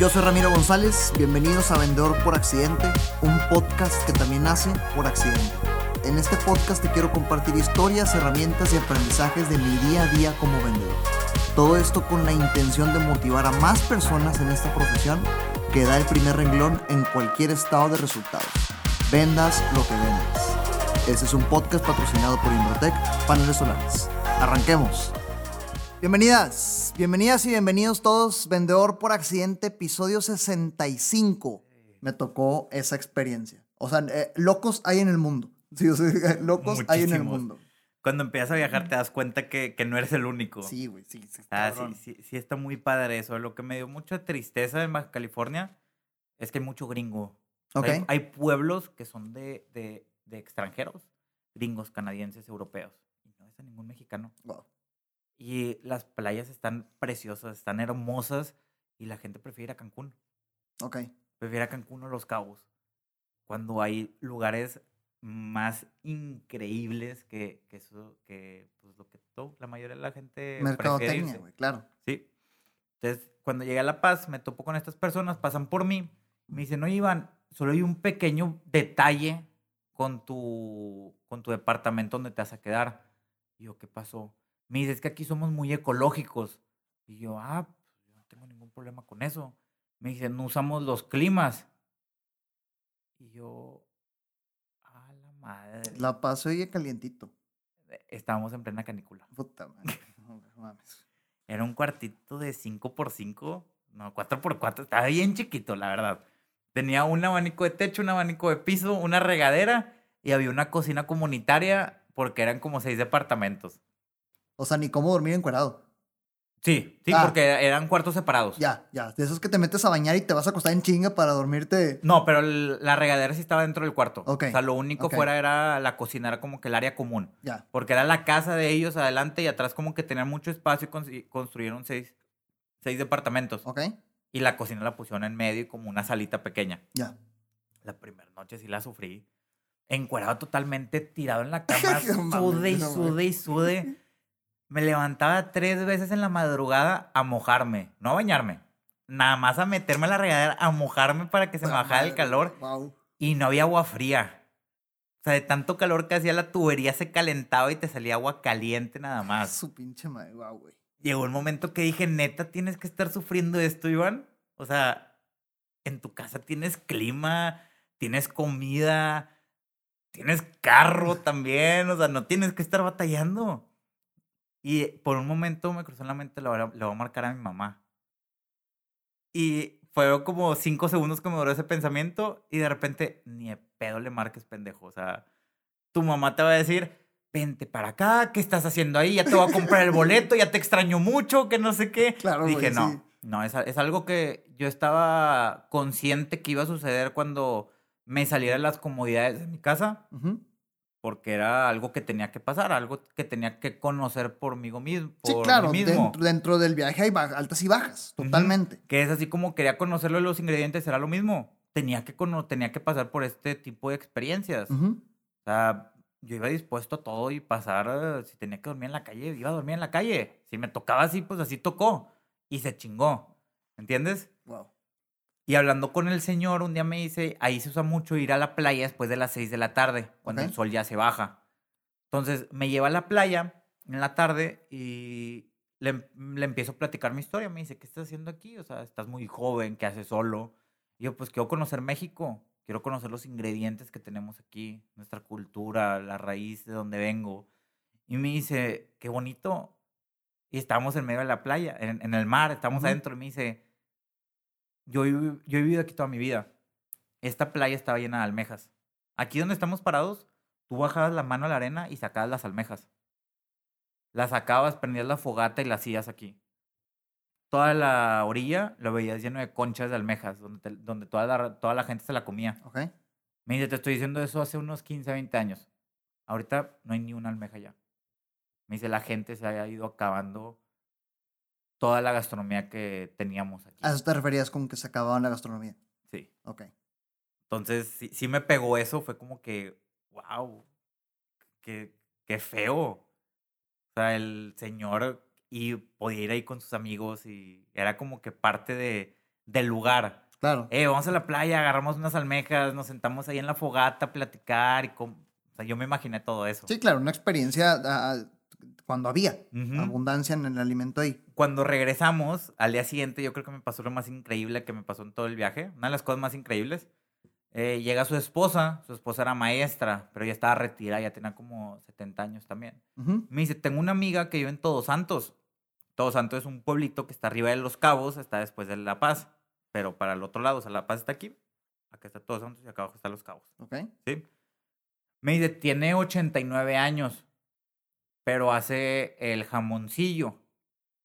Yo soy Ramiro González, bienvenidos a Vendedor por Accidente, un podcast que también nace por accidente. En este podcast te quiero compartir historias, herramientas y aprendizajes de mi día a día como vendedor. Todo esto con la intención de motivar a más personas en esta profesión que da el primer renglón en cualquier estado de resultados. Vendas lo que vendas. Este es un podcast patrocinado por Inbrotec Paneles Solares. Arranquemos. Bienvenidas, bienvenidas y bienvenidos todos. Vendedor por accidente, episodio 65. Me tocó esa experiencia. O sea, eh, locos hay en el mundo. Sí, o sea, locos hay en el mundo. Cuando empiezas a viajar te das cuenta que, que no eres el único. Sí, güey, sí, sí. Ah, cabrón. sí, sí, sí está muy padre eso. Lo que me dio mucha tristeza en Baja California es que hay mucho gringo. O sea, hay- pueblos que son de, de, de extranjeros, gringos, canadienses, europeos. Y no es a ningún mexicano. Wow. Y las playas están preciosas, están hermosas y la gente prefiere ir a Cancún. Ok. Prefiere a Cancún o Los Cabos. Cuando hay lugares más increíbles que, que eso, que pues lo que to- la mayoría de la gente Mercadotecnia, güey, claro. Sí. Entonces, cuando llegué a La Paz, me topo con estas personas, pasan por mí, me dicen, no, Iván, solo hay un pequeño detalle con tu, con tu departamento donde te vas a quedar. Y yo, ¿qué pasó? Me dice, es que aquí somos muy ecológicos. Y yo, ah, pues, no tengo ningún problema con eso. Me dice, no usamos los climas. Y yo, a la madre. La paso oye calientito. Estábamos en plena canícula. Puta madre. No mames. Era un cuartito de 5x5, no, 4x4, estaba bien chiquito, la verdad. Tenía un abanico de techo, un abanico de piso, una regadera y había una cocina comunitaria porque eran como seis departamentos. O sea, ni cómo dormir encuerado. Sí, sí, Ah. porque eran cuartos separados. Ya, ya. De esos que te metes a bañar y te vas a acostar en chinga para dormirte. No, pero el- la regadera sí estaba dentro del cuarto. Ok, O sea, lo único fuera era la cocina, era como que el área común. Ya. Porque era la casa de ellos adelante y atrás como que tenían mucho espacio y constru- construyeron seis, seis departamentos. Ok. Y la cocina la pusieron en medio y como una salita pequeña. Ya. La primera noche sí la sufrí. Encuerado totalmente, tirado en la cama, sude y sude y sude. Me levantaba tres veces en la madrugada a mojarme, no a bañarme. Nada más a meterme a la regadera, a mojarme para que se me bajara el calor. Wow. Y no había agua fría. O sea, de tanto calor que hacía la tubería se calentaba y te salía agua caliente nada más. Su pinche madre. Wow, güey. Llegó un momento que dije, neta, tienes que estar sufriendo esto, Iván. O sea, en tu casa tienes clima, tienes comida, tienes carro también. O sea, no tienes que estar batallando. Y por un momento me cruzó en la mente, le voy a, le voy a marcar a mi mamá. Y fueron como cinco segundos que me duró ese pensamiento y de repente, ni de pedo le marques, pendejo. O sea, tu mamá te va a decir, vente para acá, ¿qué estás haciendo ahí? Ya te voy a comprar el boleto, ya te extraño mucho, que no sé qué. Claro, Dije, no, sí. no, es, es algo que yo estaba consciente que iba a suceder cuando me saliera de las comodidades de mi casa, Ujú. Porque era algo que tenía que pasar, algo que tenía que conocer por mí mismo. Sí, claro. mí mismo. Dentro, dentro del viaje hay altas y bajas. Totalmente. Que es así como quería conocerlo de los ingredientes, era lo mismo. Tenía que, tenía que pasar por este tipo de experiencias. O sea, yo iba dispuesto a todo y pasar, eh, si tenía que dormir en la calle, iba a dormir en la calle. Si me tocaba así, pues así tocó. Y se chingó. ¿Entiendes? Wow. Y hablando con el señor, un día me dice, ahí se usa mucho ir a la playa después de las 6 de la tarde, cuando Ok. el sol ya se baja. Entonces me lleva a la playa en la tarde y le, em- le empiezo a platicar mi historia. Me dice, ¿qué estás haciendo aquí? O sea, estás muy joven, ¿qué haces solo? Y yo, pues quiero conocer México, quiero conocer los ingredientes que tenemos aquí, nuestra cultura, la raíz de donde vengo. Y me dice, qué bonito. Y estábamos en medio de la playa, en, en el mar, estamos Ujú. adentro. Y me dice, yo, he vi- yo he vivido aquí toda mi vida. Esta playa estaba llena de almejas. Aquí donde estamos parados, tú bajabas la mano a la arena y sacabas las almejas. Las sacabas, prendías la fogata y las hacías aquí. Toda la orilla lo veías lleno de conchas de almejas, donde, te- donde toda, la, toda la gente se la comía. Ok. Me dice, te estoy diciendo eso hace unos 15, 20 años. Ahorita no hay ni una almeja ya. Me dice, la gente se ha ido acabando toda la gastronomía que teníamos aquí. A eso te referías con que se acababa la gastronomía. Sí. Ok. Entonces, sí, sí me pegó eso. Fue como que, wow, qué, qué feo. O sea, el señor y podía ir ahí con sus amigos y era como que parte de, del lugar. Claro. Eh, vamos a la playa, agarramos unas almejas, nos sentamos ahí en la fogata a platicar y com- o sea, yo me imaginé todo eso. Sí, claro, una experiencia ah, cuando había Ujú. abundancia en el alimento ahí. Cuando regresamos, al día siguiente, yo creo que me pasó lo más increíble que me pasó en todo el viaje. Una de las cosas más increíbles. eh, llega su esposa, su esposa era maestra, pero ya estaba retirada, ya tenía como 70 años también. Me dice, tengo una amiga que vive en Todos Santos. Todos Santos es un pueblito que está arriba de Los Cabos, está después de La Paz, pero para el otro lado, o sea, La Paz está aquí, acá está Todos Santos y acá abajo están Los Cabos. Ok. ¿sí? Me dice, tiene 89 años, pero hace el jamoncillo.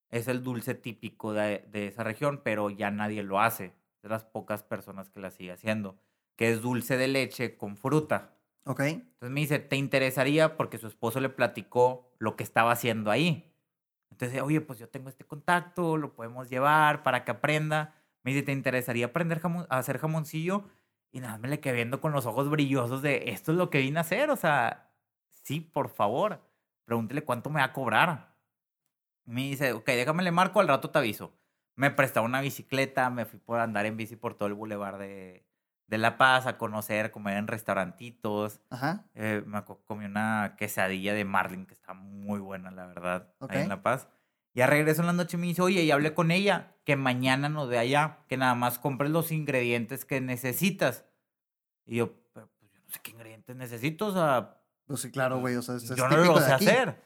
Es el dulce típico de, de esa región, pero ya nadie lo hace. De las pocas personas que la sigue haciendo. Que es dulce de leche con fruta. Ok. Entonces me dice, ¿te interesaría? Porque su esposo le platicó lo que estaba haciendo ahí. Entonces, oye, pues yo tengo este contacto, lo podemos llevar para que aprenda. Me dice, ¿te interesaría aprender jamon- a hacer jamoncillo? Y nada, me le quedé viendo con los ojos brillosos de, esto es lo que vine a hacer. O sea, sí, por favor, pregúntele cuánto me va a cobrar. Me dice, ok, déjame le marco, al rato te aviso. Me prestaba una bicicleta, me fui por andar en bici por todo el bulevar de, de La Paz, a conocer, comer en restaurantitos. Ajá. Eh, me comí una quesadilla de marlin que está muy buena, la verdad, ahí en. La Paz. Ya regreso en la noche y me dice, oye, y hablé con ella, que mañana nos ve allá, que nada más compres los ingredientes que necesitas. Y yo, "Pero, pues yo no sé qué ingredientes necesito, o sea, Pues sí, claro, güey. O sea, es, es yo no lo sé hacer.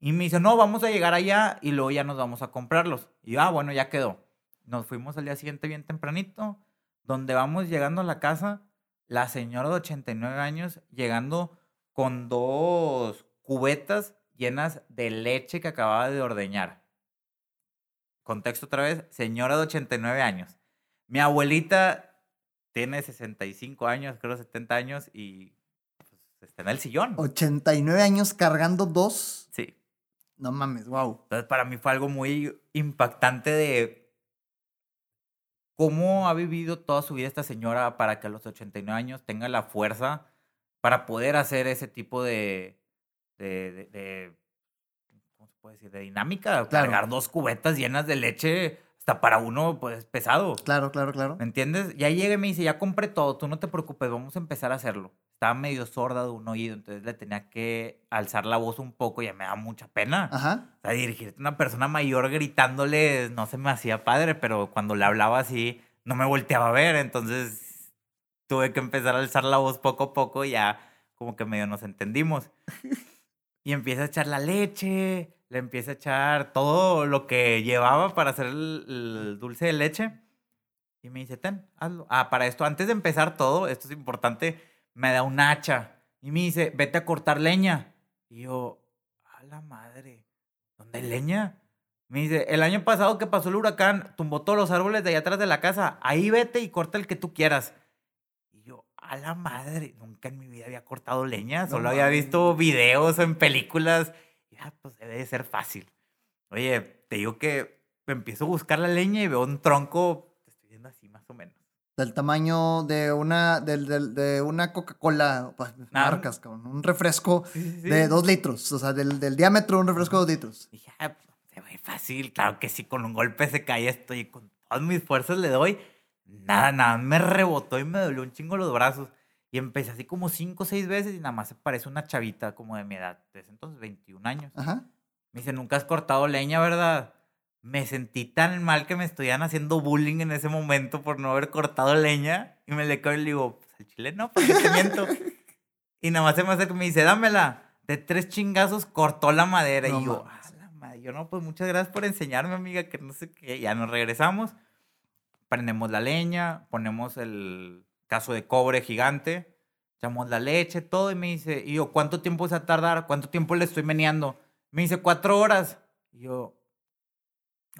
Y me dice, no, vamos a llegar allá y luego ya nos vamos a comprarlos. Y yo, ah, bueno, ya quedó. Nos fuimos al día siguiente bien tempranito, donde vamos llegando a la casa, la señora de 89 años llegando con dos cubetas llenas de leche que acababa de ordeñar. Contexto otra vez, señora de 89 años. Mi abuelita tiene 65 años, creo 70 años y está en el sillón. 89 años cargando dos. Sí. No mames, wow. Entonces, para mí fue algo muy impactante de cómo ha vivido toda su vida esta señora para que a los 89 años tenga la fuerza para poder hacer ese tipo de, de, de- de- ¿cómo se puede decir? De dinámica. Claro. Cargar dos cubetas llenas de leche, hasta para uno, pues, es pesado. Claro, claro, claro. ¿Me entiendes? Ya llegué y me dice, ya compré todo, tú no te preocupes, vamos a empezar a hacerlo. Estaba medio sorda de un oído, entonces le tenía que alzar la voz un poco y me da mucha pena. Ajá. O sea, dirigirte a una persona mayor gritándole no se me hacía padre, pero cuando le hablaba así, no me volteaba a ver, entonces tuve que empezar a alzar la voz poco a poco y ya como que medio nos entendimos. Y empieza a echar la leche, le empieza a echar todo lo que llevaba para hacer el, el dulce de leche. Y me dice, ten, hazlo. Ah, para esto, antes de empezar todo, esto es importante, me da un hacha. Y me dice, vete a cortar leña. Y yo, a la madre, ¿dónde hay leña? Me dice, el año pasado que pasó el huracán, tumbó todos los árboles de allá atrás de la casa. Ahí vete y corta el que tú quieras. Y yo, a la madre, nunca en mi vida había cortado leña. No Solo había visto videos en películas. Y ah, pues debe de ser fácil. Oye, te digo que empiezo a buscar la leña y veo un tronco, te estoy viendo así más o menos. Del tamaño de una, del, del- de una Coca-Cola, pues, marcas, cabrón. Un refresco Sí, sí, sí. de dos litros. O sea, del, del diámetro de un refresco de dos litros. Dije, ah, se ve fácil. Claro que sí, con un golpe se cae esto y con todas mis fuerzas le doy. Nada, nada, me rebotó y me dolió un chingo los brazos. Y empecé así como cinco o seis veces y nada más se parece una chavita como de mi edad. Desde entonces, 21 años. Ajá. Me dice, nunca has cortado leña, ¿verdad? Me sentí tan mal que me estuvieran haciendo bullying en ese momento por no haber cortado leña. Y me le cago y le digo, pues al chile no, porque te miento. y nada más se me acerca y me dice, dámela. De tres chingazos cortó la madera. No y yo. "Ah, la madre". Yo, no, pues muchas gracias por enseñarme, amiga, que no sé qué. Ya nos regresamos. Prendemos la leña, ponemos el caso de cobre gigante, echamos la leche, todo. Y me dice, y yo, ¿cuánto tiempo se va a tardar? ¿Cuánto tiempo le estoy meneando? Me dice, cuatro horas. Y yo,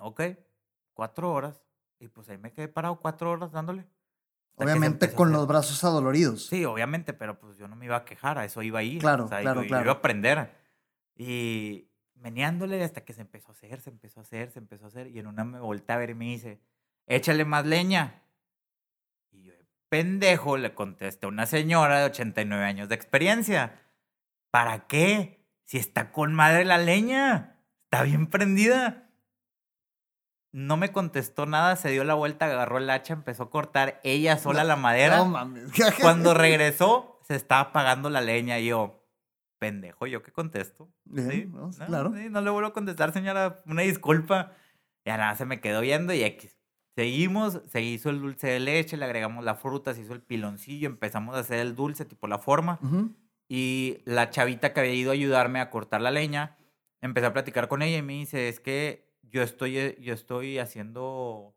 ok, cuatro horas. Y pues ahí me quedé parado cuatro horas dándole. Obviamente con los brazos adoloridos. Sí, obviamente, pero pues yo no me iba a quejar, a eso iba a ir. Claro, o sea, claro, yo, yo claro. iba a aprender. Y meneándole hasta que se empezó a hacer, se empezó a hacer, se empezó a hacer. Y en una me volteé a ver y me dice, échale más leña. Y yo, pendejo, le contesté a una señora de 89 años de experiencia. ¿Para qué? Si está con madre la leña, está bien prendida. No me contestó nada, se dio la vuelta, agarró el hacha, empezó a cortar ella sola la madera. No mames. Cuando regresó, se estaba apagando la leña y yo, pendejo, ¿yo qué contesto? Bien, Sí, ¿no? Sí, claro. sí, no le vuelvo a contestar, señora, una disculpa. Ya nada, se me quedó viendo y X. Seguimos, se hizo el dulce de leche, le agregamos la fruta, se hizo el piloncillo, empezamos a hacer el dulce, tipo la forma. Ujú. Y la chavita que había ido a ayudarme a cortar la leña, empecé a platicar con ella y me dice, es que yo estoy, eh, yo estoy haciendo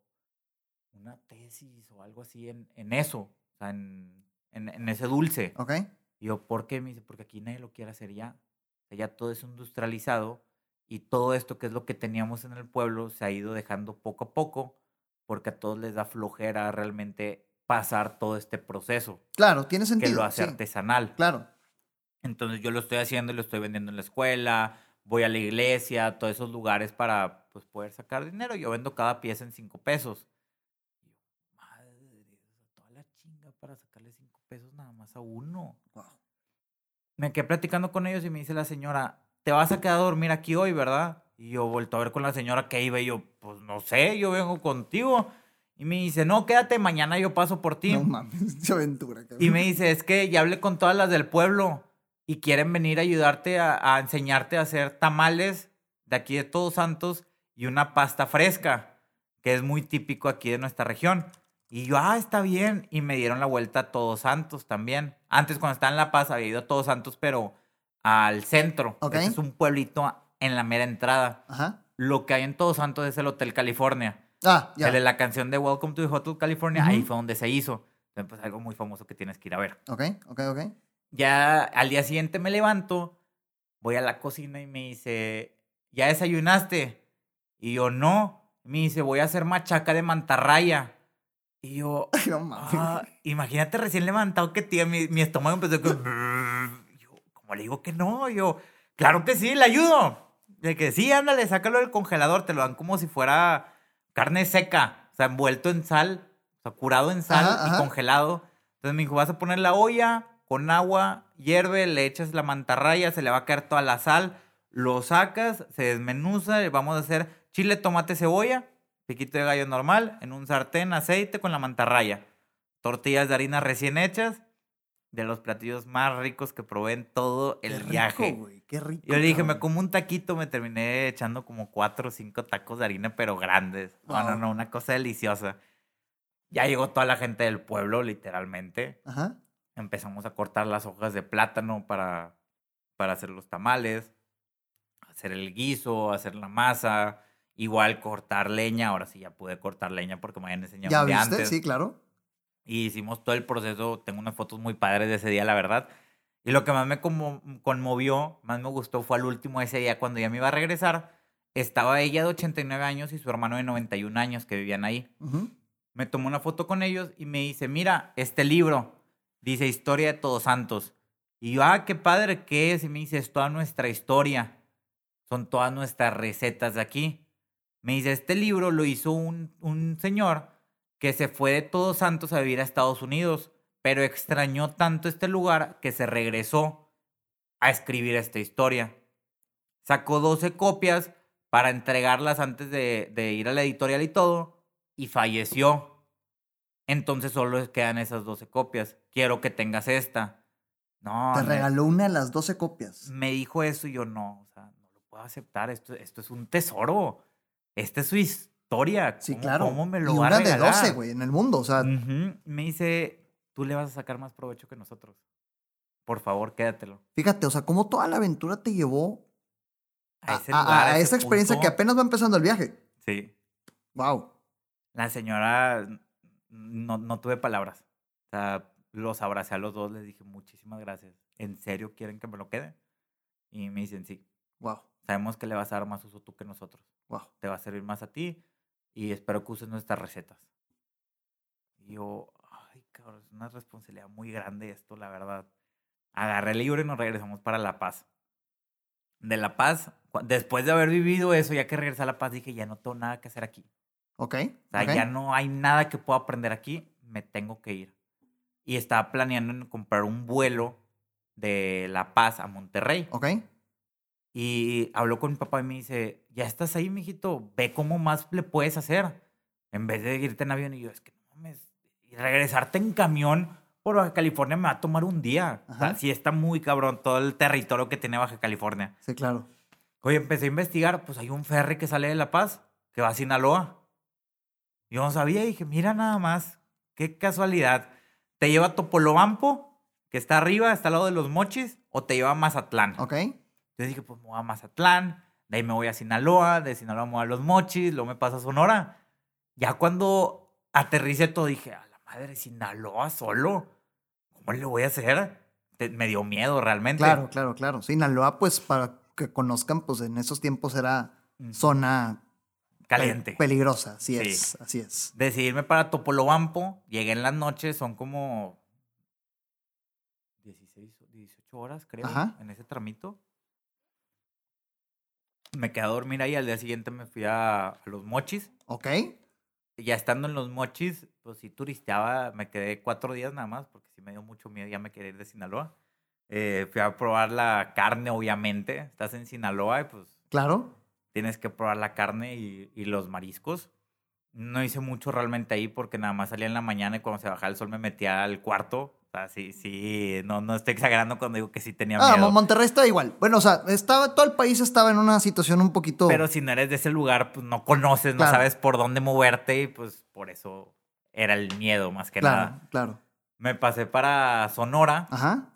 una tesis o algo así en, en eso, o sea, en, en, en ese dulce. Ok. Y yo, ¿por qué? Me dice, porque aquí nadie lo quiere hacer ya. O sea, ya todo es industrializado y todo esto que es lo que teníamos en el pueblo se ha ido dejando poco a poco porque a todos les da flojera realmente pasar todo este proceso Claro, tiene que sentido. lo hace sí, artesanal. Claro. Entonces yo lo estoy haciendo y lo estoy vendiendo en la escuela, voy a la iglesia, a todos esos lugares para pues, poder sacar dinero. Yo vendo cada pieza en cinco pesos. Y yo, madre toda la chinga para sacarle cinco pesos nada más a uno. Wow. Me quedé platicando con ellos y me dice la señora, te vas a quedar a dormir aquí hoy, ¿verdad? Y yo vuelto a ver con la señora que iba y yo, pues no sé, yo vengo contigo. Y me dice, no, quédate, mañana yo paso por ti. No mames, aventura. cabrón. Y me dice, es que ya hablé con todas las del pueblo y quieren venir a ayudarte a, a enseñarte a hacer tamales de aquí de Todos Santos y una pasta fresca, que es muy típico aquí de nuestra región. Y yo, ah, está bien. Y me dieron la vuelta a Todos Santos también. Antes, cuando estaba en La Paz, había ido a Todos Santos, pero al centro. Ok. Este es un pueblito en la mera entrada. Ajá. Lo que hay en Todos Santos es el Hotel California. Ah, ya. El de la canción de Welcome to the Hotel California, ahí Ujú. fue donde se hizo. Entonces, pues algo muy famoso que tienes que ir a ver. Ok, ok, ok. Ya al día siguiente me levanto, voy a la cocina y me dice, ¿ya desayunaste? Y yo, no. Me dice, voy a hacer machaca de mantarraya. Y yo, No. "Ah", imagínate recién levantado que tía, mi, mi estómago empezó con... Yo, ¿cómo le digo que no? Yo, claro que sí, le ayudo. De que sí, ándale, sácalo del congelador, te lo dan como si fuera carne seca, o sea, envuelto en sal, o sea, curado en sal Ajá, y ajá. congelado. Entonces me dijo, vas a poner la olla con agua, hierve, le echas la mantarraya, se le va a caer toda la sal, lo sacas, se desmenuza, y vamos a hacer chile, tomate, cebolla, piquito de gallo normal, en un sartén, aceite con la mantarraya, tortillas de harina recién hechas, de los platillos más ricos que probé en todo el Qué rico, viaje. Qué rico. Yo le dije, me como un taquito, me terminé echando como cuatro o cinco tacos de harina, pero grandes. No, no, no, una cosa deliciosa. Ya llegó toda la gente del pueblo, literalmente. Ajá. Empezamos a cortar las hojas de plátano para, para hacer los tamales, hacer el guiso, hacer la masa, igual cortar leña. Ahora sí ya pude cortar leña porque me habían enseñado ¿Ya día viste? antes. Sí, claro. Y hicimos todo el proceso. Tengo unas fotos muy padres de ese día, la verdad. Y lo que más me como- conmovió, más me gustó, fue al último ese día, cuando ya me iba a regresar. Estaba ella de 89 años y su hermano de 91 años que vivían ahí. Ujú. Me tomó una foto con ellos y me dice, mira, este libro dice Historia de Todos Santos. Y yo, ah, qué padre, ¿qué es? Y me dice, es toda nuestra historia. Son todas nuestras recetas de aquí. Me dice, este libro lo hizo un, un señor que se fue de Todos Santos a vivir a Estados Unidos, pero extrañó tanto este lugar que se regresó a escribir esta historia. Sacó 12 copias para entregarlas antes de, de ir a la editorial y todo, y falleció. Entonces solo quedan esas 12 copias. Quiero que tengas esta. No, Te regaló una de las 12 copias. me dijo eso y yo no, o sea, no lo puedo aceptar. Esto, esto es un tesoro. Esta es su historia. Sí, ¿Cómo- claro. ¿Cómo me lo y va a una de regalar? 12, güey, en el mundo. O sea. Me dice, tú le vas a sacar más provecho que nosotros. Por favor, quédatelo. fíjate, o sea, cómo toda la aventura te llevó A, ese esa experiencia que apenas va empezando el viaje. Sí. Wow. La señora, no, no tuve palabras. O sea, los abracé a los dos, les dije muchísimas gracias. ¿En serio quieren que me lo quede? Y me dicen, sí. Wow. Sabemos que le vas a dar más uso tú que nosotros. Wow. Te va a servir más a ti y espero que uses nuestras recetas. Y yo, ay, cabrón, es una responsabilidad muy grande esto, la verdad. Agarré el libro y nos regresamos para La Paz. De La Paz, después de haber vivido eso, ya que regresé a La Paz, dije, ya no tengo nada que hacer aquí. Ok. O sea, ok. ya no hay nada que pueda aprender aquí, me tengo que ir. Y estaba planeando en comprar un vuelo de La Paz a Monterrey. Ok. Y habló con mi papá y me dice, ya estás ahí, mijito, ve cómo más le puedes hacer. En vez de irte en avión. Y yo, es que no mames. Y regresarte en camión por Baja California me va a tomar un día. O sea, sí está muy cabrón todo el territorio que tiene Baja California. Sí, claro. Oye, empecé a investigar, pues hay un ferry que sale de La Paz, que va a Sinaloa. Yo no sabía y dije, mira nada más, qué casualidad. ¿Te lleva a Topolobampo, que está arriba, está al lado de los mochis, o te lleva a Mazatlán? Ok. Entonces dije, pues me voy a Mazatlán, de ahí me voy a Sinaloa, de Sinaloa me voy a los mochis, luego me paso a Sonora. Ya cuando aterricé todo dije, a la madre, Sinaloa solo, ¿cómo le voy a hacer? Te- me dio miedo realmente. Claro, claro, claro. Sinaloa, pues para que conozcan, pues en esos tiempos era zona pe- Caliente. peligrosa, así Sí. es, así es. Decidirme para Topolobampo, llegué en las noches, son como 16, o 18 horas, creo, Ajá. en ese tramito. Me quedé a dormir ahí, al día siguiente me fui a, a los mochis. Ok. Ya estando en los mochis, pues sí turisteaba, me quedé cuatro días nada más, porque sí me dio mucho miedo, ya me quería ir de Sinaloa. Eh, fui a probar la carne, obviamente. Estás en Sinaloa y pues Claro. tienes que probar la carne y, y los mariscos. No hice mucho realmente ahí porque nada más salía en la mañana y cuando se bajaba el sol me metía al cuarto. O sea, sí, sí, no, no estoy exagerando cuando digo que sí tenía Ah, miedo. Mon- Monterrey está igual. Bueno, o sea, estaba, todo el país estaba en una situación un poquito. Pero si no eres de ese lugar, pues no conoces, no Claro. sabes por dónde moverte y pues por eso era el miedo más que claro, nada. claro. Me pasé para Sonora. Ajá.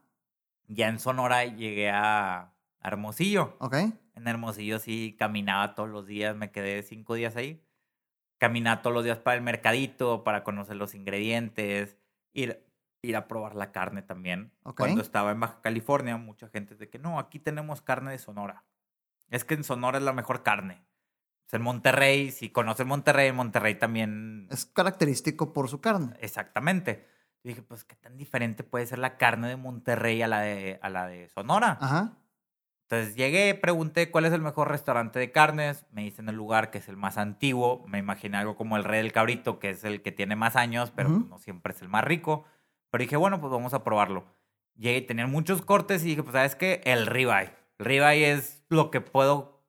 Ya en Sonora llegué a Hermosillo. Ok. En Hermosillo sí caminaba todos los días, me quedé cinco días ahí. Caminaba todos los días para el mercadito, para conocer los ingredientes, ir, ir a probar la carne también. Ok. Cuando estaba en Baja California, mucha gente de que no, aquí tenemos carne de Sonora. Es que en Sonora es la mejor carne. Pues en Monterrey, si conoces Monterrey, Monterrey también. Es característico por su carne. Exactamente. Yo dije, pues, ¿qué tan diferente puede ser la carne de Monterrey a la de, a la de Sonora? Ajá. Entonces llegué, pregunté cuál es el mejor restaurante de carnes, me dicen el lugar que es el más antiguo, me imaginé algo como el Rey del Cabrito, que es el que tiene más años, pero Ujú. pues, no siempre es el más rico. Pero dije, bueno, pues vamos a probarlo. Llegué, tenían muchos cortes y dije, pues sabes qué, el ribeye. El ribeye es lo que puedo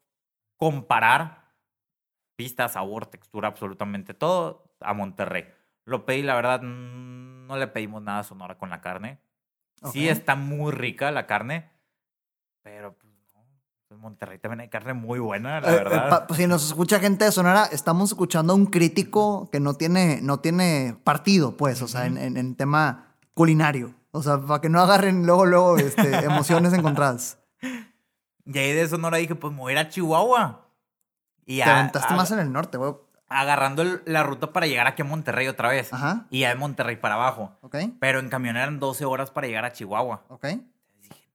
comparar, pista, sabor, textura, absolutamente todo, a Monterrey. Lo pedí, la verdad, no le pedimos nada a Sonora con la carne. Sí está muy rica la carne, pero pues. En Monterrey también hay carne muy buena, la Eh, eh, verdad. pa- pues, si nos escucha gente de Sonora, estamos escuchando a un crítico que no tiene, no tiene partido, pues, o sea, en, en- en tema culinario. O sea, para que no agarren luego, luego este, emociones encontradas. Y ahí de Sonora dije, pues me voy a ir a Chihuahua. Y Te aventaste más en el norte, güey. agarrando el- la ruta para llegar aquí a Monterrey otra vez. Ajá. Y ya de Monterrey para abajo. Ok. Pero en camión eran 12 horas para llegar a Chihuahua. Ok. Entonces dije,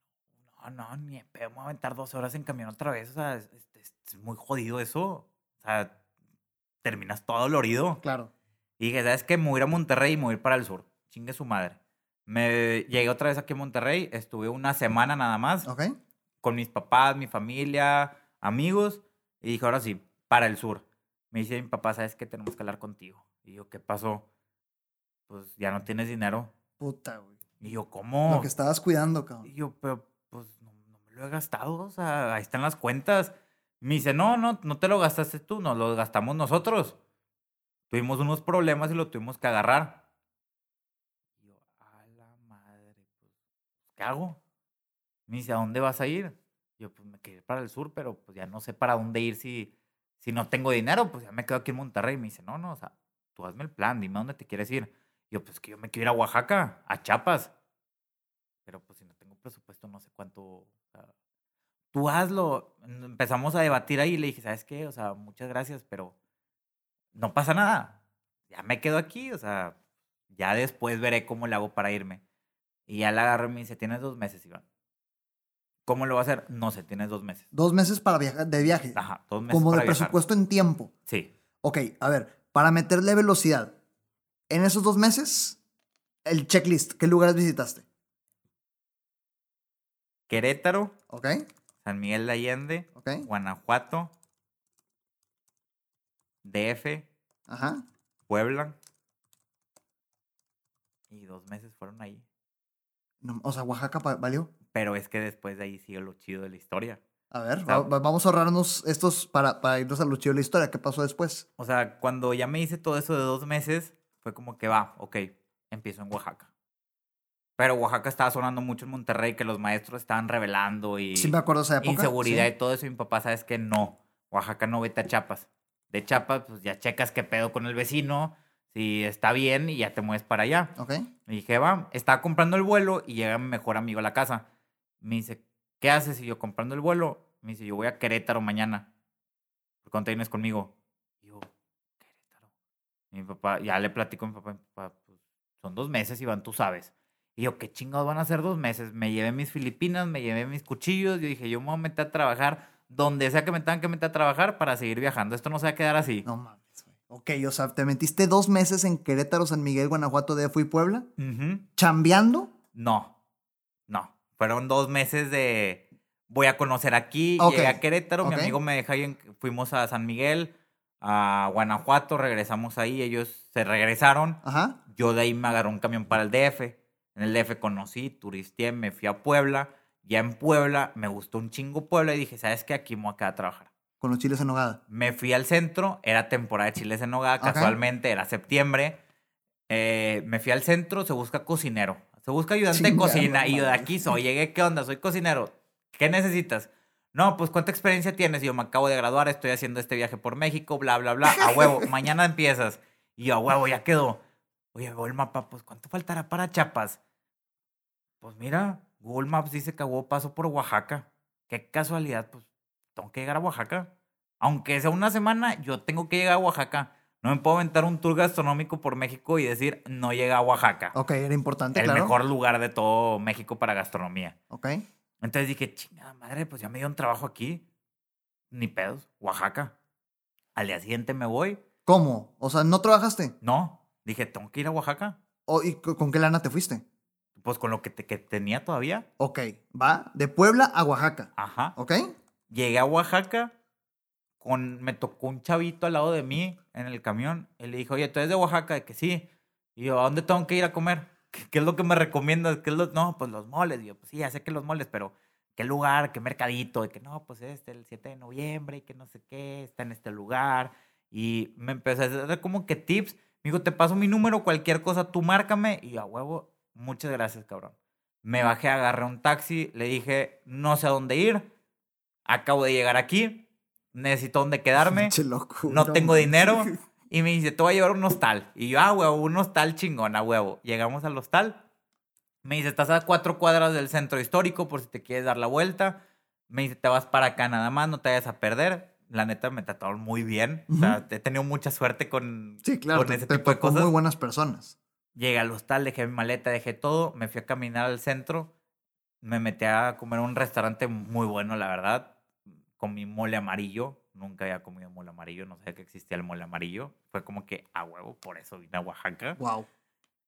no, no, ni de pedo me voy a aventar 12 horas en camión otra vez. O sea, es, es- es muy jodido eso. O sea, terminas todo dolorido. Claro. Y dije, ¿sabes qué? Me voy a ir a Monterrey y me voy a ir para el sur. Chingue su madre. Me llegué otra vez aquí a Monterrey. Estuve una semana nada más Ok. con mis papás, mi familia, amigos. Y dije, ahora sí, para el sur. Me dice mi papá, ¿sabes qué? Tenemos que hablar contigo. Y yo, ¿qué pasó? Pues ya no tienes dinero. Puta, güey. Y yo, ¿cómo? Lo que estabas cuidando, cabrón. Y yo, pero pues no, no me lo he gastado. O sea, ahí están las cuentas. Me dice, no, no, no te lo gastaste tú, nos lo gastamos nosotros. Tuvimos unos problemas y lo tuvimos que agarrar. Y yo, a la madre, pues, ¿qué hago? Me dice, ¿a dónde vas a ir? Yo, pues me quedé para el sur, pero pues ya no sé para dónde ir si, si no tengo dinero, pues ya me quedo aquí en Monterrey. Me dice, no, no, o sea, tú hazme el plan, dime dónde te quieres ir. Yo, pues que yo me quiero ir a Oaxaca, a Chiapas. Pero pues si no tengo presupuesto, no sé cuánto. o sea, tú hazlo. Em, Empezamos a debatir ahí y le dije, ¿sabes qué? O sea, muchas gracias, pero no pasa nada. Ya me quedo aquí, o sea, ya después veré cómo le hago para irme. Y ya la agarré y me dice, tienes dos meses, Iván. ¿Cómo lo va a hacer? No sé, tienes dos meses. Dos meses para viajar, de viaje. Ajá, dos meses. como de viajar. presupuesto en tiempo. Sí. Ok, a ver, para meterle velocidad. En esos dos meses, el checklist, ¿qué lugares visitaste? Querétaro, Ok, San Miguel de Allende, ok, Guanajuato, DF, ajá. Puebla. Y dos meses fueron ahí. No, o sea, Oaxaca valió. Pero es que después de ahí sigue lo chido de la historia. A ver, O sea, va- va- vamos a ahorrarnos estos para, para irnos al lo chido de la historia. ¿Qué pasó después? O sea, cuando ya me hice todo eso de dos meses, fue como que va, ok, empiezo en Oaxaca. Pero Oaxaca estaba sonando mucho en Monterrey, que los maestros estaban revelando y Sí me acuerdo esa época. inseguridad sí. y todo eso. Y mi papá, sabes que no, Oaxaca no vete a Chiapas. De Chiapas, pues ya checas qué pedo con el vecino, si está bien y ya te mueves para allá. Ok. Y dije, va, estaba comprando el vuelo y llega mi mejor amigo a la casa. Me dice, ¿qué haces? Y yo, comprando el vuelo. Me dice, yo voy a Querétaro mañana. ¿Por cuánto vienes conmigo? Y yo, Querétaro. Y mi papá, ya le platico a mi papá, mi papá, pues, son dos meses, Iván, tú sabes. Y yo, ¿qué chingados van a ser dos meses? Me llevé mis Filipinas, me llevé mis cuchillos. Yo dije, yo me voy a meter a trabajar donde sea que me tengan que meter a trabajar para seguir viajando. Esto no se va a quedar así. No mames. Ok, o sea, te metiste dos meses en Querétaro, San Miguel, Guanajuato, DF y Puebla, Ujú. chambeando. No, no. Fueron dos meses de voy a conocer aquí, Ok, llegué a Querétaro, mi amigo me dejó ahí, en- fuimos a San Miguel, a Guanajuato, regresamos ahí, ellos se regresaron, Ajá. yo de ahí me agarré un camión para el DF, en el DF conocí, turisteé, me fui a Puebla, ya en Puebla me gustó un chingo Puebla y dije, ¿sabes qué? Aquí me voy a quedar a trabajar. Con los chiles en nogada. Me fui al centro, era temporada de chiles en nogada, casualmente era septiembre. Eh, me fui al centro, se busca cocinero. Se busca ayudante de cocina. Y yo de aquí soy, llegué, ¿qué onda? Soy cocinero. ¿Qué necesitas? No, pues ¿cuánta experiencia tienes? Y yo me acabo de graduar, estoy haciendo este viaje por México, bla, bla, bla. A huevo, mañana empiezas. Y yo, a huevo, ya quedó. Oye, el mapa, pues ¿cuánto faltará para Chiapas? Pues mira, Google Maps dice que a huevo paso por Oaxaca. Qué casualidad, pues tengo que llegar a Oaxaca. Aunque sea una semana, yo tengo que llegar a Oaxaca. No me puedo aventar un tour gastronómico por México y decir, no llega a Oaxaca. Ok, era importante, el claro. mejor lugar de todo México para gastronomía. Ok. Entonces dije, chingada madre, pues ya me dieron trabajo aquí. Ni pedos, Oaxaca. Al día siguiente me voy. ¿Cómo? O sea, ¿no trabajaste? No, dije, tengo que ir a Oaxaca. ¿O, ¿Y co- con qué lana te fuiste? Pues con lo que, te- que tenía todavía. Ok, va de Puebla a Oaxaca. Ajá. ¿Ok? Llegué a Oaxaca, con, me tocó un chavito al lado de mí en el camión. Y le dijo, oye, ¿tú eres de Oaxaca? De que sí. Y yo, ¿a dónde tengo que ir a comer? ¿Qué, qué es lo que me recomiendas? ¿Qué es lo... No, pues los moles. Y yo, pues sí, ya sé que los moles, pero ¿qué lugar? ¿Qué mercadito? De que no, pues este, el 7 de noviembre y que no sé qué, está en este lugar. Y me empezó a dar como que tips. Me dijo, te paso mi número, cualquier cosa, tú márcame. Y yo, a huevo, muchas gracias, cabrón. Me bajé, agarré un taxi, le dije, no sé a dónde ir, acabo de llegar aquí, necesito dónde quedarme, locura, no tengo man. dinero. Y me dice, te voy a llevar a un hostal. Y yo, ah, huevo, un hostal chingón, a huevo. Llegamos al hostal. Me dice, estás a cuatro cuadras del centro histórico por si te quieres dar la vuelta. Me dice, te vas para acá nada más, no te vayas a perder. La neta, me trataron muy bien. O sea, he tenido mucha suerte con, Sí, claro, con ese te tipo de tocó cosas. muy buenas personas. Llegué al hostal, dejé mi maleta, dejé todo, me fui a caminar al centro, me metí a comer en un restaurante muy bueno, la verdad, comí mole amarillo, nunca había comido mole amarillo, no sabía que existía el mole amarillo, fue como que a huevo, por eso vine a Oaxaca. Wow.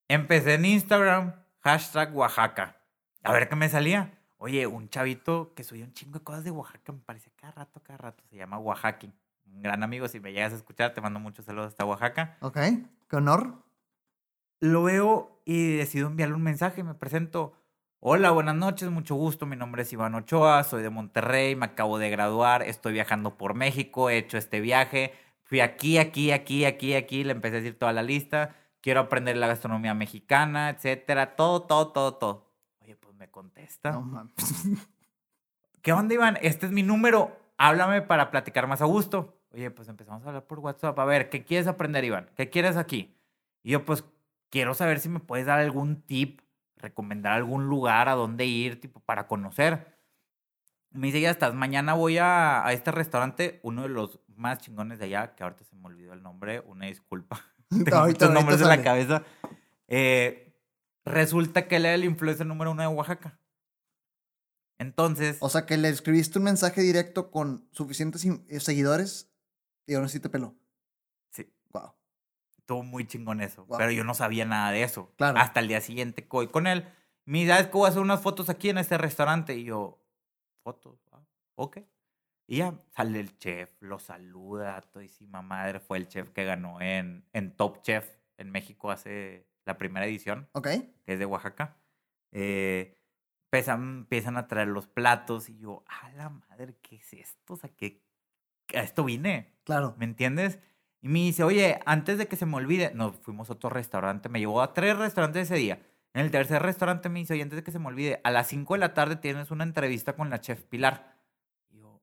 Empecé en Instagram, hashtag Oaxaca, a ver qué me salía. Oye, un chavito que subía un chingo de cosas de Oaxaca, me parece cada rato, cada rato, se llama Oaxaca. Un gran amigo, si me llegas a escuchar, te mando muchos saludos hasta Oaxaca. Ok, qué honor. Lo veo y decido enviarle un mensaje. Me presento. Hola, buenas noches, mucho gusto. Mi nombre es Iván Ochoa, soy de Monterrey, me acabo de graduar, estoy viajando por México, he hecho este viaje. Fui aquí, aquí, aquí, aquí, aquí, le empecé a decir toda la lista. Quiero aprender la gastronomía mexicana, etcétera. Todo, todo, todo, todo. Oye, pues me contesta. No mames. ¿Qué onda, Iván? Este es mi número. Háblame para platicar más a gusto. Oye, pues empezamos a hablar por WhatsApp. A ver, ¿qué quieres aprender, Iván? ¿Qué quieres aquí? Y yo, pues, quiero saber si me puedes dar algún tip, recomendar algún lugar a dónde ir, tipo, para conocer. Me dice, ya estás, mañana voy a, a este restaurante, uno de los más chingones de allá, que ahorita se me olvidó el nombre, una disculpa. Tengo Ahorita- muchos nombres en la cabeza. Eh, resulta que él era el influencer número uno de Oaxaca. Entonces, O sea, que le escribiste un mensaje directo con suficientes eh, seguidores y aún así te peló. Estuvo muy chingón eso. Pero yo no sabía nada de eso. Claro. Hasta el día siguiente voy con él. Me dice, ¿sabes que voy a hacer unas fotos aquí en este restaurante? Y yo, ¿fotos? Ah, ok. Y ya sale el chef, lo saluda, todísima madre. Fue el chef que ganó en, en Top Chef en México hace la primera edición, Ok. que es de Oaxaca. Eh, empiezan, empiezan a traer los platos y yo, a la madre, ¿qué es esto? O sea, ¿qué, a esto vine? Claro. ¿Me entiendes? Y me dice, oye, antes de que se me olvide, nos fuimos a otro restaurante, me llevó a tres restaurantes ese día. En el tercer restaurante me dice, oye, antes de que se me olvide, a las 5 de la tarde tienes una entrevista con la chef Pilar. Y yo,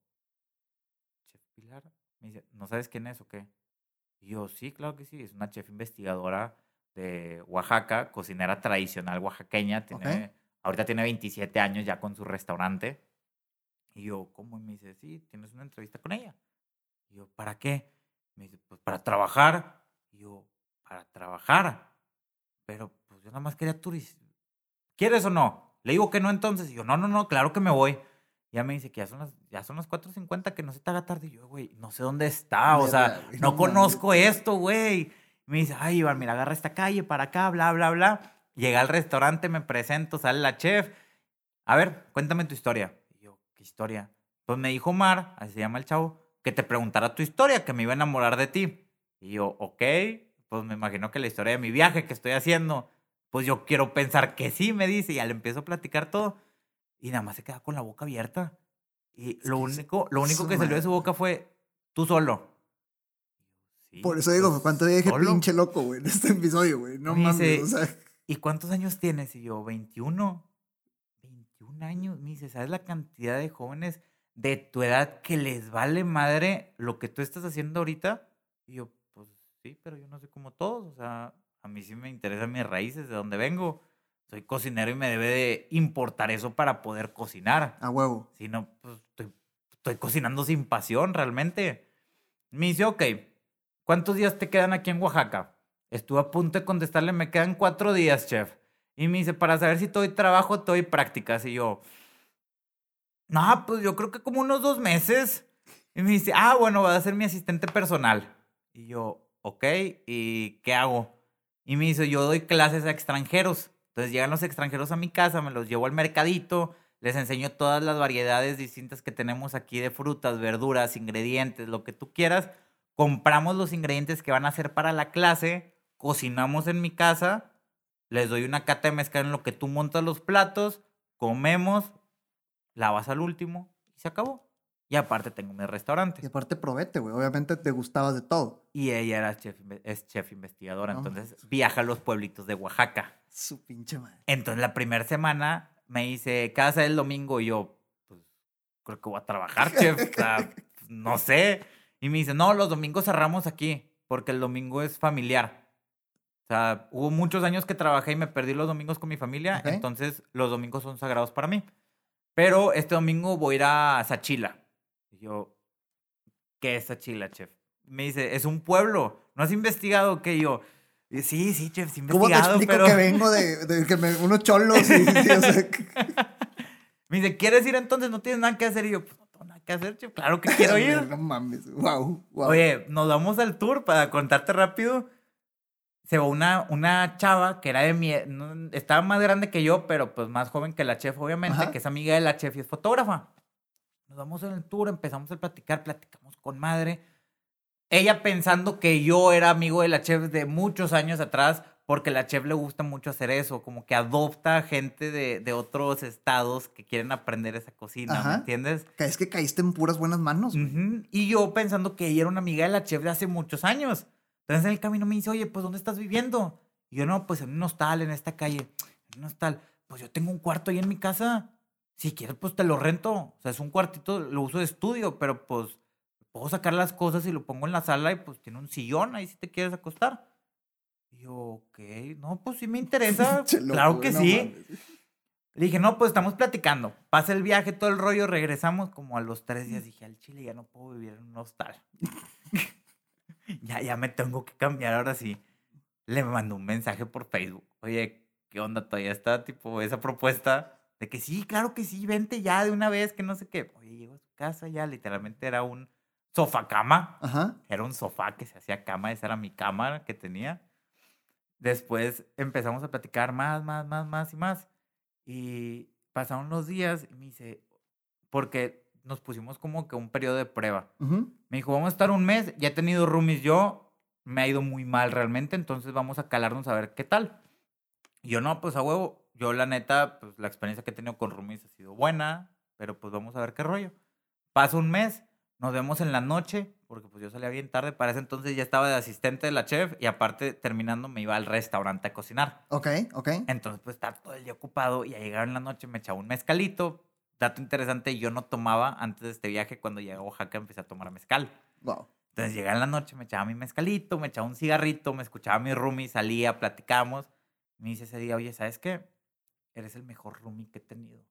¿chef Pilar? Me dice, ¿no sabes quién es o qué? Y yo, sí, claro que sí, es una chef investigadora de Oaxaca, cocinera tradicional oaxaqueña, tiene, ahorita tiene 27 años ya con su restaurante. Y yo, ¿cómo? Y me dice, sí, tienes una entrevista con ella. Y yo, ¿para qué? Me dice, pues para trabajar. Y yo, para trabajar. Pero pues yo nada más quería turismo. ¿Quieres o no? Le digo que no entonces. Y yo, no, no, no, claro que me voy. Ya me dice que ya son las, ya son las 4.50, que no se te haga tarde. Y yo, güey, no sé dónde está. O sea, no, conozco esto, güey. Me dice, ay, Iván, mira, agarra esta calle para acá, bla, bla, bla. Llega al restaurante, me presento, sale la chef. A ver, cuéntame tu historia. Y yo, ¿qué historia? Pues me dijo Mar, así se llama el chavo, que te preguntara tu historia, que me iba a enamorar de ti. Y yo, ok, pues me imagino que la historia de mi viaje que estoy haciendo, pues yo quiero pensar que sí, me dice, y ya le empiezo a platicar todo. Y nada más se queda con la boca abierta. Y lo único, lo único que salió de su boca fue, tú solo. Por eso digo, pues, ¿cuánto dije pinche loco, güey, en este episodio, güey? No mames, o sea. ¿Y cuántos años tienes? Y yo, 21. 21 años. Me dice, ¿sabes la cantidad de jóvenes de tu edad que les vale madre lo que tú estás haciendo ahorita? Y yo, pues sí, pero yo no soy como todos. O sea, a mí sí me interesan mis raíces, de dónde vengo. Soy cocinero y me debe de importar eso para poder cocinar. A huevo. Si no, pues estoy, estoy cocinando sin pasión realmente. Me dice, ok, ¿cuántos días te quedan aquí en Oaxaca? Estuve a punto de contestarle, me quedan cuatro días, chef. Y me dice, para saber si estoy trabajo, estoy prácticas. Y yo, no, pues yo creo que como unos dos meses. Y me dice, ah, bueno, va a ser mi asistente personal. Y yo, ok, ¿y qué hago? Y me dice, yo doy clases a extranjeros. Entonces llegan los extranjeros a mi casa, me los llevo al mercadito, les enseño todas las variedades distintas que tenemos aquí de frutas, verduras, ingredientes, lo que tú quieras. Compramos los ingredientes que van a ser para la clase, cocinamos en mi casa, les doy una cata de mezcal en lo que tú montas los platos, comemos, lavas al último y se acabó. Y aparte tengo mi restaurante. Y aparte probete, güey. Obviamente te gustabas de todo. Y ella era chef, es chef investigadora. entonces viaja a los pueblitos de Oaxaca. Su pinche madre. Entonces la primera semana me dice, cada el domingo y yo, pues creo que voy a trabajar, chef. o sea, no sé. Y me dice, no, los domingos cerramos aquí porque el domingo es familiar. O sea, hubo muchos años que trabajé y me perdí los domingos con mi familia. Entonces los domingos son sagrados para mí. Pero este domingo voy a ir a Sachila. Y yo, ¿qué es Sachila, chef? Me dice, es un pueblo. ¿No has investigado qué? yo, sí, sí, chef, sí investigado, ¿Cómo te explico que vengo de, que me, unos cholos y, Me dice, ¿quieres ir entonces? ¿No tienes nada que hacer? Y yo, pues no tengo nada que hacer, chef. Claro que quiero ir. no mames, wow, wow. Oye, nos vamos al tour para contarte rápido se va una, una chava que era de mi... estaba más grande que yo, pero pues más joven que la chef, obviamente, que es amiga de la chef y es fotógrafa. Nos vamos en el tour, empezamos a platicar, platicamos con madre. Ella pensando que yo era amigo de la chef de muchos años atrás, porque la chef le gusta mucho hacer eso, como que adopta gente de, de otros estados que quieren aprender esa cocina, ¿me entiendes? Es que caíste en puras buenas manos. Y yo pensando que ella era una amiga de la chef de hace muchos años. Entonces en el camino me dice, oye, pues ¿dónde estás viviendo? Y yo, no, pues en un hostal, en esta calle. En un hostal. Pues yo tengo un cuarto ahí en mi casa. Si quieres, pues te lo rento. O sea, es un cuartito, lo uso de estudio, pero pues puedo sacar las cosas y lo pongo en la sala y pues tiene un sillón ahí si te quieres acostar. Y yo, ok, no, pues sí me interesa. claro que sí. Le dije, no, pues estamos platicando. Pasa el viaje, todo el rollo, regresamos como a los tres días. Dije, al chile ya no puedo vivir en un hostal. ya, ya me tengo que cambiar ahora sí. Le mandó un mensaje por Facebook. Oye, ¿qué onda? Todavía está tipo esa propuesta de que sí, claro que sí, vente ya de una vez, que no sé qué. Oye, llego a su casa ya, literalmente era un sofá cama. Ajá. Era un sofá que se hacía cama, esa era mi cama que tenía. Después empezamos a platicar más, más, más, más y más. Y pasaron los días y me dice, porque nos pusimos como que un periodo de prueba. Me dijo, vamos a estar un mes, ya he tenido roomies yo, me ha ido muy mal realmente, entonces vamos a calarnos a ver qué tal. Y yo, no, pues a huevo, yo la neta, pues la experiencia que he tenido con roomies ha sido buena, pero pues vamos a ver qué rollo. Pasa un mes, nos vemos en la noche, porque pues yo salía bien tarde, para ese entonces ya estaba de asistente de la chef y aparte terminando me iba al restaurante a cocinar. Ok, ok. Entonces pues estaba todo el día ocupado y a llegar en la noche me echaba un mezcalito. Dato interesante, yo no tomaba antes de este viaje, cuando llegué a Oaxaca empecé a tomar mezcal. Wow. Entonces llegaba en la noche, me echaba mi mezcalito, me echaba un cigarrito, me escuchaba a mi roomie, salía, platicamos. Me dice ese día, oye, ¿sabes qué? Eres el mejor roomie que he tenido.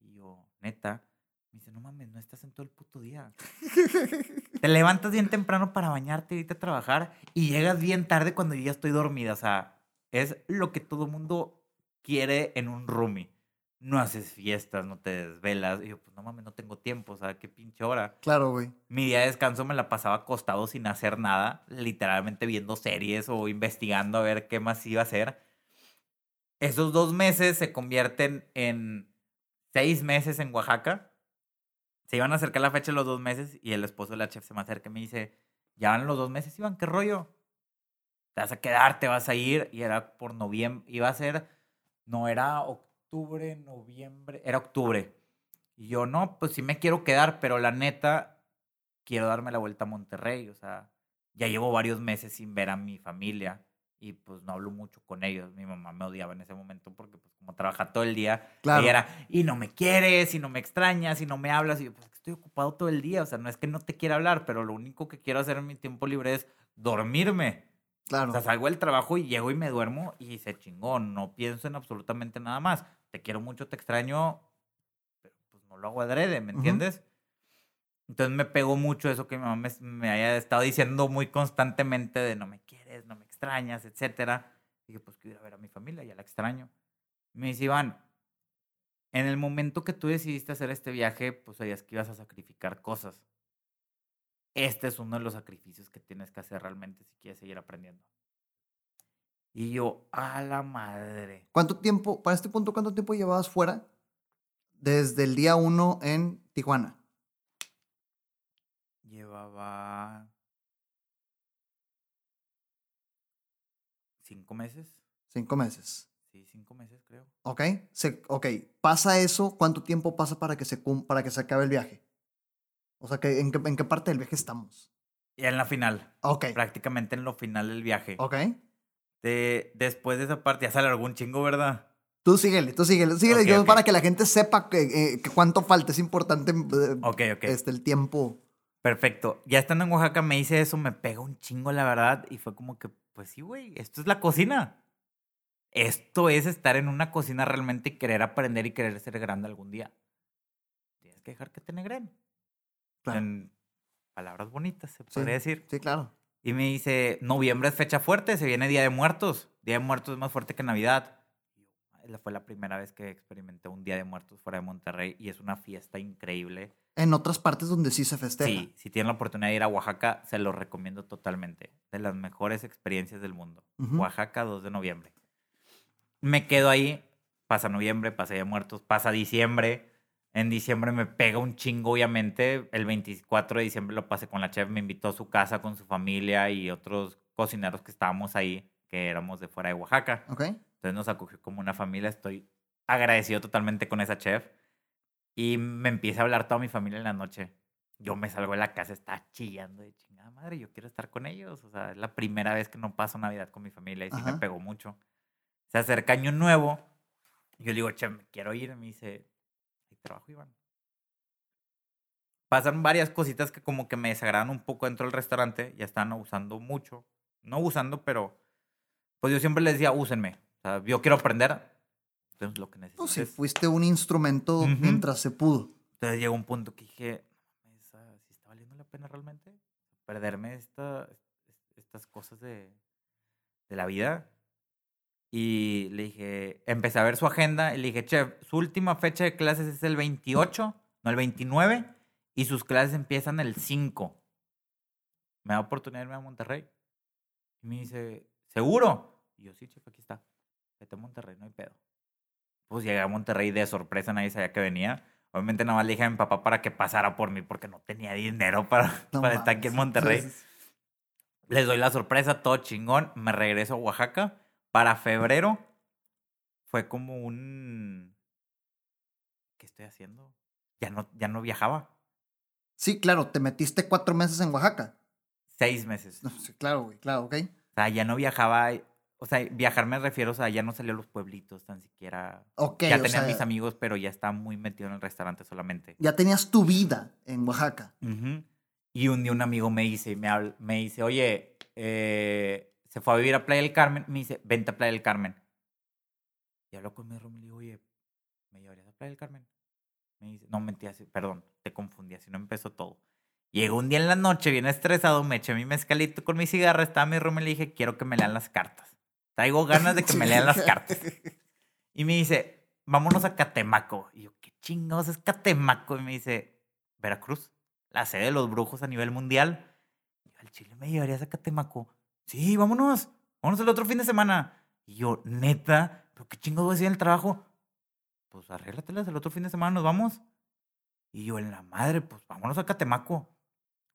Y yo, neta, me dice, no mames, no estás en todo el puto día. Te levantas bien temprano para bañarte, irte a trabajar y llegas bien tarde cuando yo ya estoy dormida. O sea, es lo que todo mundo quiere en un roomie. No haces fiestas, no te desvelas. Y yo, pues no mames, no tengo tiempo, o sea, qué pinche hora. Claro, güey. Mi día de descanso me la pasaba acostado sin hacer nada, literalmente viendo series o investigando a ver qué más iba a hacer. Esos dos meses se convierten en seis meses en Oaxaca. Se iban a acercar la fecha de los dos meses y el esposo de la chef se me acerca y me dice, ya van los dos meses, Iván, ¿qué rollo? Te vas a quedar, te vas a ir. Y era por noviembre, iba a ser, no era octubre, noviembre, era octubre. Y yo, no, pues sí me quiero quedar, pero la neta, quiero darme la vuelta a Monterrey. O sea, ya llevo varios meses sin ver a mi familia y pues no hablo mucho con ellos. Mi mamá me odiaba en ese momento porque pues como trabaja todo el día, Claro. ella era, y no me quieres, y no me extrañas, y no me hablas, y yo, pues estoy ocupado todo el día, o sea, no es que no te quiera hablar, pero lo único que quiero hacer en mi tiempo libre es dormirme. Claro. O sea, salgo del trabajo y llego y me duermo y se chingó, no pienso en absolutamente nada más. Te quiero mucho, te extraño, pero pues no lo hago adrede, ¿me entiendes? Entonces me pegó mucho eso que mi mamá me, me haya estado diciendo muy constantemente de no me quieres, no me extrañas, etcétera. Dije, pues quiero ir a ver a mi familia, ya la extraño. Me dice, Iván, en el momento que tú decidiste hacer este viaje, pues sabías que ibas a sacrificar cosas. Este es uno de los sacrificios que tienes que hacer realmente si quieres seguir aprendiendo. Y yo, a la madre. ¿Cuánto tiempo, para este punto, cuánto tiempo llevabas fuera? Desde el día uno en Tijuana. Llevaba cinco meses. Cinco meses. Sí, cinco meses creo. ¿Ok? Se, ok. ¿Pasa eso? ¿Cuánto tiempo pasa para que se, para que se acabe el viaje? O sea, que, ¿en, qué, ¿en qué parte del viaje estamos? Y en la final, Ok. prácticamente en lo final del viaje. Ok. De, después de esa parte ya se alargó un chingo, ¿verdad? Tú síguele, tú síguele. síguele Ok, yo ok. para que la gente sepa que, eh, que cuánto falta. Es importante eh, Ok, ok. este, el tiempo. Perfecto. Ya estando en Oaxaca me hice eso, me pega un chingo, la verdad. Y fue como que, pues sí, güey, esto es la cocina. Esto es estar en una cocina realmente y querer aprender y querer ser grande algún día. Tienes que dejar que te negren. Claro. En palabras bonitas, se Sí, podría decir. Sí, claro. Y me dice, noviembre es fecha fuerte, se viene Día de Muertos. Día de Muertos es más fuerte que Navidad. Y yo, "Ay, Fue la primera vez que experimenté un Día de Muertos fuera de Monterrey y es una fiesta increíble. En otras partes donde sí se festeja. Sí, si tienen la oportunidad de ir a Oaxaca, se los recomiendo totalmente. De las mejores experiencias del mundo. Ujú. Oaxaca, 2 de noviembre. Me quedo ahí, pasa noviembre, pasa Día de Muertos, pasa diciembre. En diciembre me pega un chingo, obviamente. El 24 de diciembre lo pasé con la chef, me invitó a su casa con su familia y otros cocineros que estábamos ahí, que éramos de fuera de Oaxaca. Ok. Entonces nos acogió como una familia. Estoy agradecido totalmente con esa chef. Y me empieza a hablar toda mi familia en la noche. Yo me salgo de la casa, está chillando de chingada madre. Yo quiero estar con ellos. O sea, es la primera vez que no paso Navidad con mi familia y sí me pegó mucho. Se acerca año nuevo. Yo le digo, che, me quiero ir. Me dice, trabajo, Iván. Pasan varias cositas que como que me desagradan un poco dentro del restaurante. Ya están usando mucho. No usando, pero pues yo siempre les decía, úsenme. O sea, yo quiero aprender. Entonces lo que necesito. No, si fuiste un instrumento mientras se pudo. Entonces llegó un punto que dije, no mames, ¿sí está valiendo la pena realmente? Perderme esta, est- estas cosas de, de la vida. Y le dije, empecé a ver su agenda y le dije, chef, su última fecha de clases es el 28, no el 29, y sus clases empiezan el 5. ¿Me da oportunidad de irme a Monterrey? Y me dice, ¿seguro? Y yo, sí, chef, aquí está. Vete a Monterrey, no hay pedo. Pues llegué a Monterrey de sorpresa, nadie sabía que venía. Obviamente nada más le dije a mi papá para que pasara por mí porque no tenía dinero para, No para estar aquí en. Monterrey. Les doy la sorpresa, todo chingón. Me regreso a Oaxaca. Para febrero fue como un... ¿Qué estoy haciendo? Ya no, ya no viajaba. Sí, claro, te metiste cuatro meses en Oaxaca. Seis meses. No, sí, claro, güey, claro, ok. O sea, ya no viajaba. O sea, viajar me refiero, o sea, ya no salía a los pueblitos tan siquiera. Ok, ya o tenía sea, mis amigos, pero ya estaba muy metido en el restaurante solamente. ya tenías tu vida en Oaxaca. Y un día un amigo me dice, me, me dice, oye, eh, se fue a vivir a Playa del Carmen. Me dice, vente a Playa del Carmen. Y hablo con mi roomie y le digo, oye, ¿me llevarías a Playa del Carmen? Me dice, no, mentira, perdón, te confundí, así no empezó todo. Llegó un día en la noche, bien estresado, me eché mi mezcalito con mi cigarra, estaba mi roomie y le dije, quiero que me lean las cartas. Traigo ganas de que me lean las cartas. Y me dice, vámonos a Catemaco. Y yo, ¿qué chingados es Catemaco? Y me dice, Veracruz, la sede de los brujos a nivel mundial. Y yo, al Chile me llevarías a Catemaco. Sí, vámonos. Vámonos el otro fin de semana. Y yo, neta, ¿pero qué chingados voy a hacer en el trabajo? Pues arréglatelas el otro fin de semana, nos vamos. Y yo, en la madre, pues vámonos a Catemaco.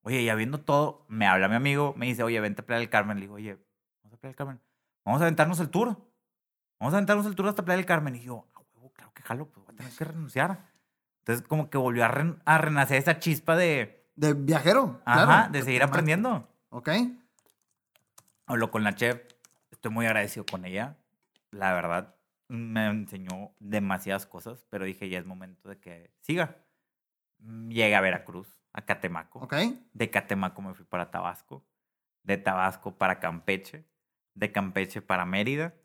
Oye, ya viendo todo, me habla mi amigo, me dice, oye, vente a Playa del Carmen. Le digo, oye, vamos a Playa del Carmen. Vamos a aventarnos el tour. Vamos a aventarnos el tour hasta Playa del Carmen. Y yo, a huevo, claro que jalo, pues voy a tener que renunciar. Entonces, como que volvió a, ren- a renacer esa chispa de, De viajero. ajá, claro. de seguir aprendiendo. Ok. Hablo con la chef, estoy muy agradecido con ella. La verdad, me enseñó demasiadas cosas, pero dije, ya es momento de que siga. Mm, Llegué a Veracruz, a Catemaco. Ok. De Catemaco me fui para Tabasco. De Tabasco para Campeche. De Campeche para Mérida.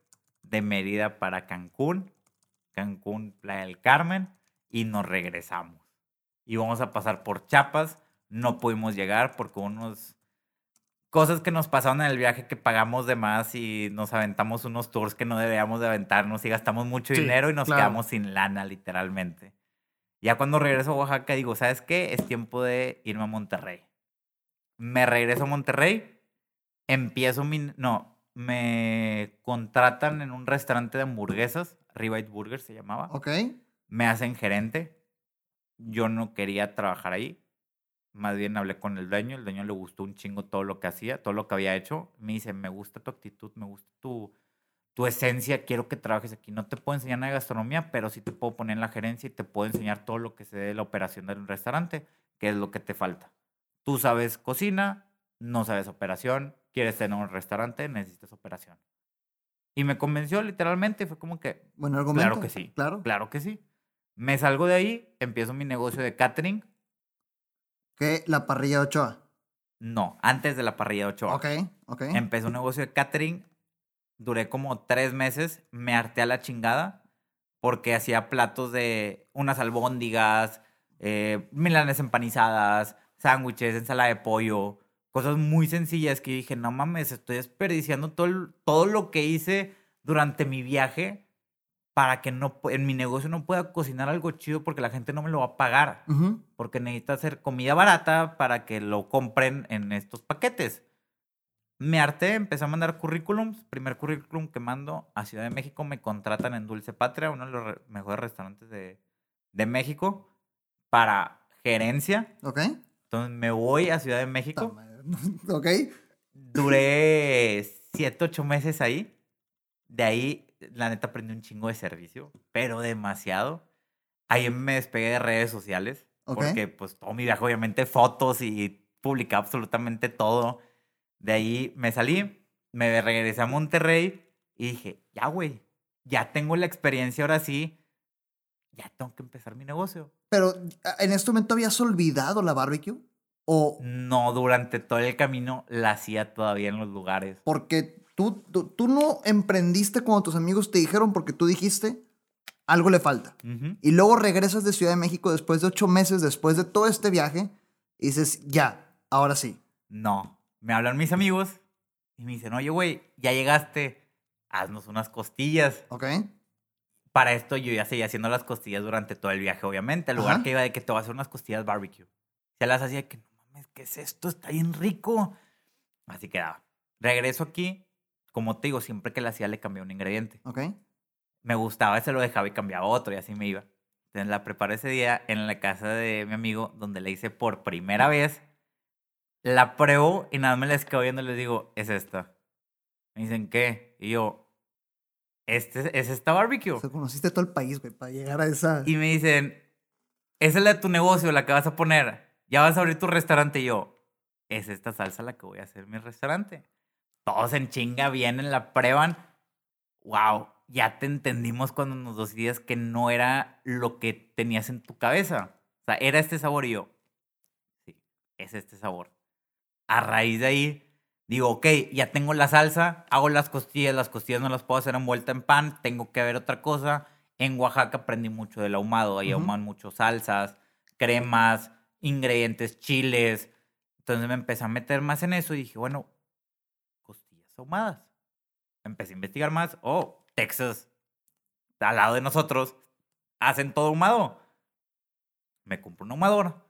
De Mérida para Cancún. Cancún, Playa del Carmen. Y nos regresamos. Y vamos a pasar por Chiapas. No pudimos llegar porque unos cosas que nos pasaron en el viaje que pagamos de más y nos aventamos unos tours que no debíamos de aventarnos y gastamos mucho Sí, dinero y nos claro. quedamos sin lana literalmente. Ya cuando regreso a Oaxaca digo, ¿sabes qué? Es tiempo de irme a Monterrey. Me regreso a Monterrey, empiezo mi... No, me contratan en un restaurante de hamburguesas, Ribeye Burger se llamaba. Ok. Me hacen gerente. Yo no quería trabajar ahí. Más bien hablé con el dueño. El dueño le gustó un chingo todo lo que hacía, todo lo que había hecho. Me dice, me gusta tu actitud, me gusta tu, tu esencia, quiero que trabajes aquí. No te puedo enseñar nada de gastronomía, pero sí te puedo poner en la gerencia y te puedo enseñar todo lo que se dé de la operación del restaurante, que es lo que te falta. Tú sabes cocina, no sabes operación, quieres tener un restaurante, necesitas operación. Y me convenció literalmente, fue como que, Buen argumento. Claro que sí. Claro. Claro que sí. Me salgo de ahí, empiezo mi negocio de catering. Que la parrilla de Ochoa. No, antes de la parrilla de Ochoa. Ok. Ok. Empecé un negocio de catering. Duré como tres meses. Me harté a la chingada. Porque hacía platos de unas albóndigas, eh, milanes empanizadas, sándwiches, ensalada de pollo. Cosas muy sencillas que dije, no mames, estoy desperdiciando todo, el- todo lo que hice durante mi viaje para que no, en mi negocio no pueda cocinar algo chido porque la gente no me lo va a pagar. Ujú. porque necesita hacer comida barata para que lo compren en estos paquetes. Me harté, empecé a mandar currículums. Primer currículum que mando a Ciudad de México me contratan en Dulce Patria, uno de los re- mejores restaurantes de, de México, para gerencia. Ok. Entonces me voy a Ciudad de México. ok. Duré siete, ocho meses ahí. De ahí, la neta, aprendí un chingo de servicio, pero demasiado. Ahí me despegué de redes sociales. Porque, pues, todo mi viaje, obviamente, fotos y publicaba absolutamente todo. De ahí me salí, me regresé a Monterrey y dije, ya, güey, ya tengo la experiencia ahora sí. Ya tengo que empezar mi negocio. Pero en este momento habías olvidado la barbecue. O No, durante todo el camino la hacía todavía en los lugares. porque tú, tú, tú no emprendiste cuando tus amigos te dijeron porque tú dijiste algo le falta. Y luego regresas de Ciudad de México después de ocho meses, después de todo este viaje, y dices, ya, ahora sí. No. Me hablan mis amigos y me dicen, oye, güey, ya llegaste, haznos unas costillas. ¿Ok? Para esto yo ya seguía haciendo las costillas durante todo el viaje, obviamente. El lugar Ajá. que iba de que te voy a hacer unas costillas barbecue. Se las hacía de que, no mames, ¿qué es esto? Está bien rico. Así quedaba. Regreso aquí. Como te digo, siempre que la hacía le cambiaba un ingrediente. ¿Ok? Me gustaba, se lo dejaba y cambiaba otro y así me iba. Entonces la preparé ese día en la casa de mi amigo, donde le hice por primera vez. La pruebo y nada más me les quedo viendo y les digo, es esta. Me dicen, ¿qué? Y yo, este es esta barbecue. O sea, conociste todo el país, güey, para llegar a esa. Y me dicen, esa es la de tu negocio, la que vas a poner. Ya vas a abrir tu restaurante. Y yo, es esta salsa la que voy a hacer en mi restaurante. Todos en chinga vienen, la prueban. Wow, ya te entendimos cuando nos decías que no era lo que tenías en tu cabeza. O sea, era este sabor y yo, sí, es este sabor. A raíz de ahí, digo, ok, ya tengo la salsa, hago las costillas, las costillas no las puedo hacer envuelta en pan, tengo que ver otra cosa. En Oaxaca aprendí mucho del ahumado, ahí ahuman mucho salsas, cremas, ingredientes, chiles. Entonces me empecé a meter más en eso y dije, bueno, ahumadas. Empecé a investigar más. Oh, Texas, al lado de nosotros, hacen todo ahumado. Me compro un ahumador,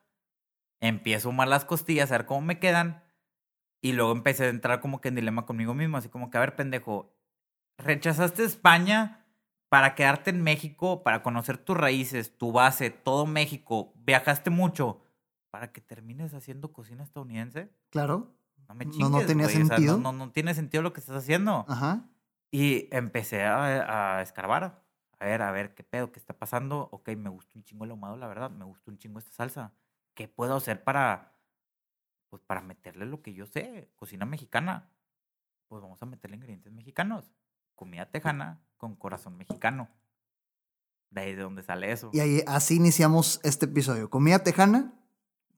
empiezo a ahumar las costillas, a ver cómo me quedan. Y luego empecé a entrar como que en dilema conmigo mismo, así como que, a ver, pendejo, rechazaste España para quedarte en México, para conocer tus raíces, tu base, todo México, viajaste mucho, para que termines haciendo cocina estadounidense. Claro. No me No, chingues, no tenía güey, o sea, sentido. no, no, no tiene sentido lo que estás haciendo. Ajá. Y empecé a, a escarbar. A ver, a ver, ¿qué pedo? ¿Qué está pasando? Ok, me gusta un chingo el ahumado, la verdad. Me gusta un chingo esta salsa. ¿Qué puedo hacer para, pues, para meterle lo que yo sé? Cocina mexicana. Pues vamos a meterle ingredientes mexicanos. Comida tejana con corazón mexicano. De ahí de donde sale eso. Y ahí, así iniciamos este episodio. Comida tejana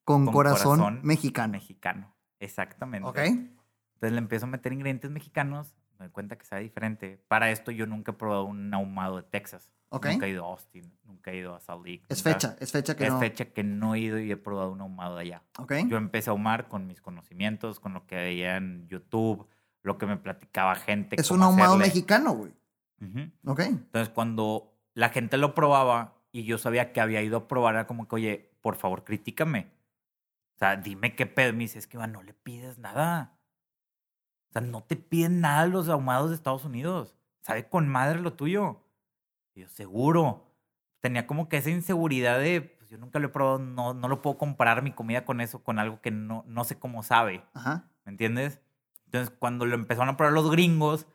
con, Con corazón, corazón mexicano. Mexicano. Exactamente. ¿Ok? Entonces le empiezo a meter ingredientes mexicanos, me doy cuenta que sabe diferente. Para esto yo nunca he probado un ahumado de Texas. Ok. Nunca he ido a Austin, nunca he ido a Salt Lake. Es nunca- fecha, es fecha que es no. fecha que no he ido y he probado un ahumado de allá. ¿Ok? Yo empecé a ahumar con mis conocimientos, con lo que veía en YouTube, lo que me platicaba gente. Es un ahumado hacerle. mexicano, güey. Ujú. ¿Ok? Entonces cuando la gente lo probaba y yo sabía que había ido a probar, era como que, oye, por favor, critícame. O sea, dime qué pedo. Me dice, es que Iván, no le pides nada. O sea, no te piden nada los ahumados de Estados Unidos. Sabe con madre lo tuyo. Y yo, seguro. Tenía como que esa inseguridad de, pues yo nunca lo he probado, no, no lo puedo comparar mi comida con eso, con algo que no, no sé cómo sabe. Ajá. ¿Me entiendes? Entonces, cuando lo empezaron a probar los gringos,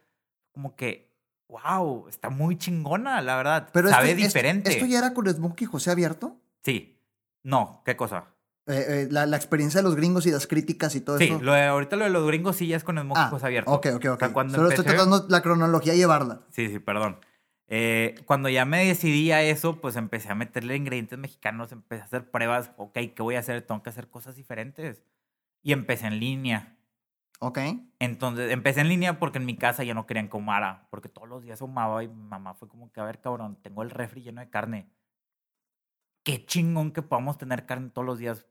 como que, wow, está muy chingona, la verdad. Pero Sabe esto, esto- diferente. ¿Esto ya era con Smokey José abierto? Sí. No, ¿qué cosa? Eh, eh, la, la experiencia de los gringos y las críticas y todo Sí, eso. de- ahorita lo de los gringos sí ya es con el moco ah, abierto. Ok, ok, ok. O sea, cuando Solo estoy tratando la cronología llevarla. Sí, sí, perdón. Eh, cuando ya me decidí a eso, pues empecé a meterle ingredientes mexicanos, empecé a hacer pruebas. Ok, ¿qué voy a hacer? Tengo que hacer cosas diferentes. Y empecé en línea. Ok. Entonces, empecé en línea porque en mi casa ya no querían que ahumara, porque todos los días ahumaba y mi mamá fue como que, a ver, cabrón, tengo el refri lleno de carne. Qué chingón que podamos tener carne todos los días,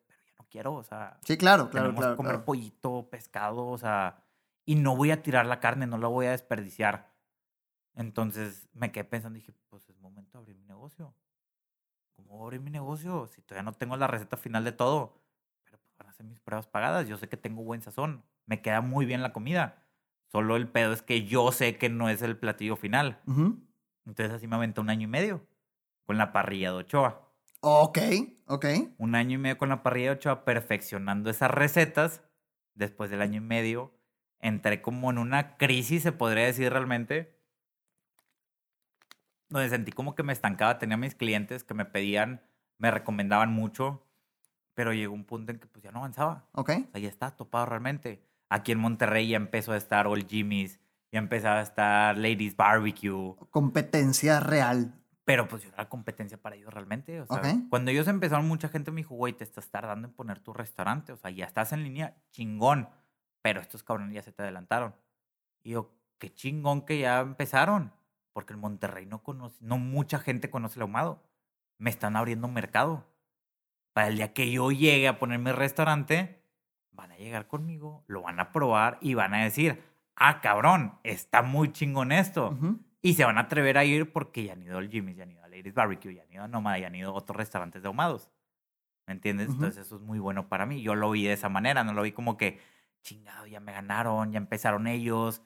quiero, o sea, Sí, claro, claro, tenemos claro. comer claro. pollito, pescado, o sea, y no voy a tirar la carne, no la voy a desperdiciar. Entonces me quedé pensando, dije, pues es momento de abrir mi negocio. ¿Cómo voy a abrir mi negocio? Si todavía no tengo la receta final de todo, pero pues van a ser mis pruebas pagadas. Yo sé que tengo buen sazón, me queda muy bien la comida. Solo el pedo es que yo sé que no es el platillo final. Ujú. Entonces así me aventé un año y medio con la parrilla de Ochoa Ok, ok. un año y medio con la parrilla de Ochoa perfeccionando esas recetas. Después del año y medio, entré como en una crisis, se podría decir realmente, donde sentí como que me estancaba. Tenía mis clientes que me pedían, me recomendaban mucho, pero llegó un punto en que pues ya no avanzaba. Ok. O sea, ya estaba topado realmente. Aquí en Monterrey ya empezó a estar Old Jimmy's, ya empezaba a estar Ladies Barbecue. Competencia real. Pero pues yo era competencia para ellos realmente. O sea, cuando ellos empezaron, mucha gente me dijo, güey, te estás tardando en poner tu restaurante. O sea, ya estás en línea, chingón. Pero estos cabrones ya se te adelantaron. Y yo, qué chingón que ya empezaron. Porque en Monterrey no conoce, no mucha gente conoce el ahumado. Me están abriendo un mercado. Para el día que yo llegue a poner mi restaurante, van a llegar conmigo, lo van a probar y van a decir, ah, cabrón, está muy chingón esto. Ujú. Y se van a atrever a ir porque ya han ido al Jimmy's, ya han ido a Ladies Barbecue, ya han ido a Nomad, ya han ido a otros restaurantes de ahumados. ¿Me entiendes? Ujú. Entonces eso es muy bueno para mí. Yo lo vi de esa manera, no lo vi como que, chingado, ya me ganaron, ya empezaron ellos.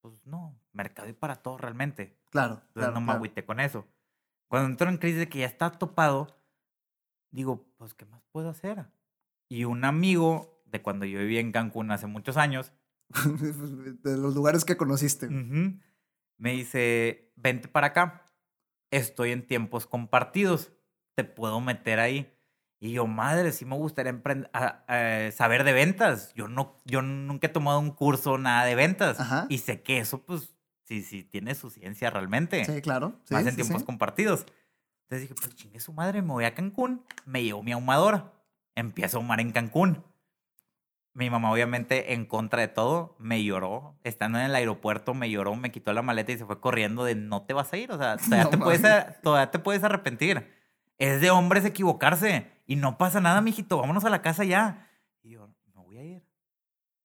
Pues no, mercado y para todo realmente. Claro, Entonces claro. no me claro. agüité con eso. Cuando entro en crisis de que ya está topado, digo, pues, ¿qué más puedo hacer? Y un amigo de cuando yo vivía en Cancún hace muchos años, de los lugares que conociste. Ujú. Me dice, vente para acá. Estoy en tiempos compartidos. Te puedo meter ahí. Y yo, madre, sí me gustaría a- a- saber de ventas. Yo, no, yo nunca he tomado un curso, nada de ventas. Ajá. Y sé que eso, pues, sí, sí tiene su ciencia realmente. Sí, claro. Sí, más en sí, tiempos sí. compartidos. Entonces dije, pues chingue su madre, me voy a Cancún. Me llevo mi ahumadora. Empiezo a ahumar en Cancún. Mi mamá, obviamente, en contra de todo, me lloró. Estando en el aeropuerto, me lloró, me quitó la maleta y se fue corriendo de no te vas a ir. O sea, todavía, No te, puedes, mames. a- todavía te puedes arrepentir. Es de hombres equivocarse. Y no pasa nada, mijito. Vámonos a la casa ya. Y yo, me voy a ir.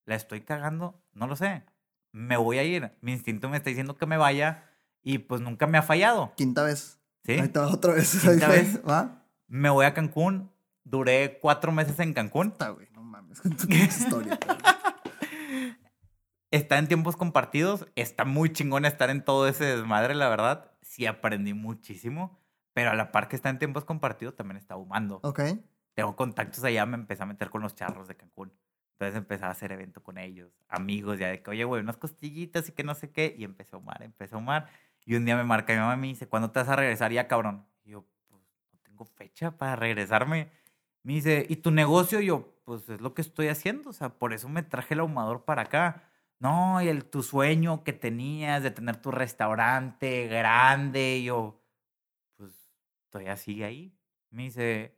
La estoy cagando. No lo sé. Me voy a ir. Mi instinto me está diciendo que me vaya. Y pues nunca me ha fallado. Quinta vez. ¿Sí? Ahí te va otra vez. Quinta vez. ¿Va? Me voy a Cancún. Duré cuatro meses en Cancún. Puta, güey. Mames. Con tu historia. Está en tiempos compartidos. Está muy chingón estar en todo ese desmadre, la verdad. Sí aprendí muchísimo. Pero a la par que está en tiempos compartidos, también está humando. Ok. Tengo contactos allá, me empecé a meter con los charros de Cancún. Entonces empecé a hacer evento con ellos, amigos, ya de que, oye, güey, unas costillitas y que no sé qué. Y empecé a humar, empecé a humar. Y un día me marca mi mamá y me dice, ¿cuándo te vas a regresar ya, cabrón? Y yo, pues, no tengo fecha para regresarme. Me dice, ¿y tu negocio? Y yo, pues, es lo que estoy haciendo. O sea, por eso me traje el ahumador para acá. No, y el, tu sueño que tenías de tener tu restaurante grande. Yo, pues, todavía sigue ahí. Me dice,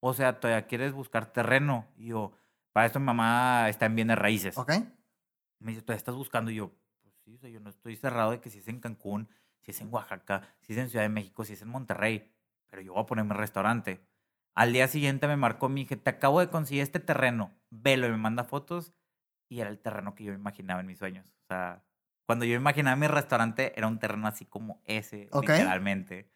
o sea, todavía quieres buscar terreno. Y yo, para esto mi mamá está en bienes raíces. Ok. Me dice, ¿todavía estás buscando? Y yo, pues sí, o sea, yo no estoy cerrado de que si es en Cancún, si es en Oaxaca, si es en Ciudad de México, si es en Monterrey. Pero yo voy a ponerme restaurante. Al día siguiente me marcó mi dije, te acabo de conseguir este terreno. Velo y me manda fotos. Y era el terreno que yo me imaginaba en mis sueños. O sea, cuando yo imaginaba mi restaurante, era un terreno así como ese, Ok. literalmente.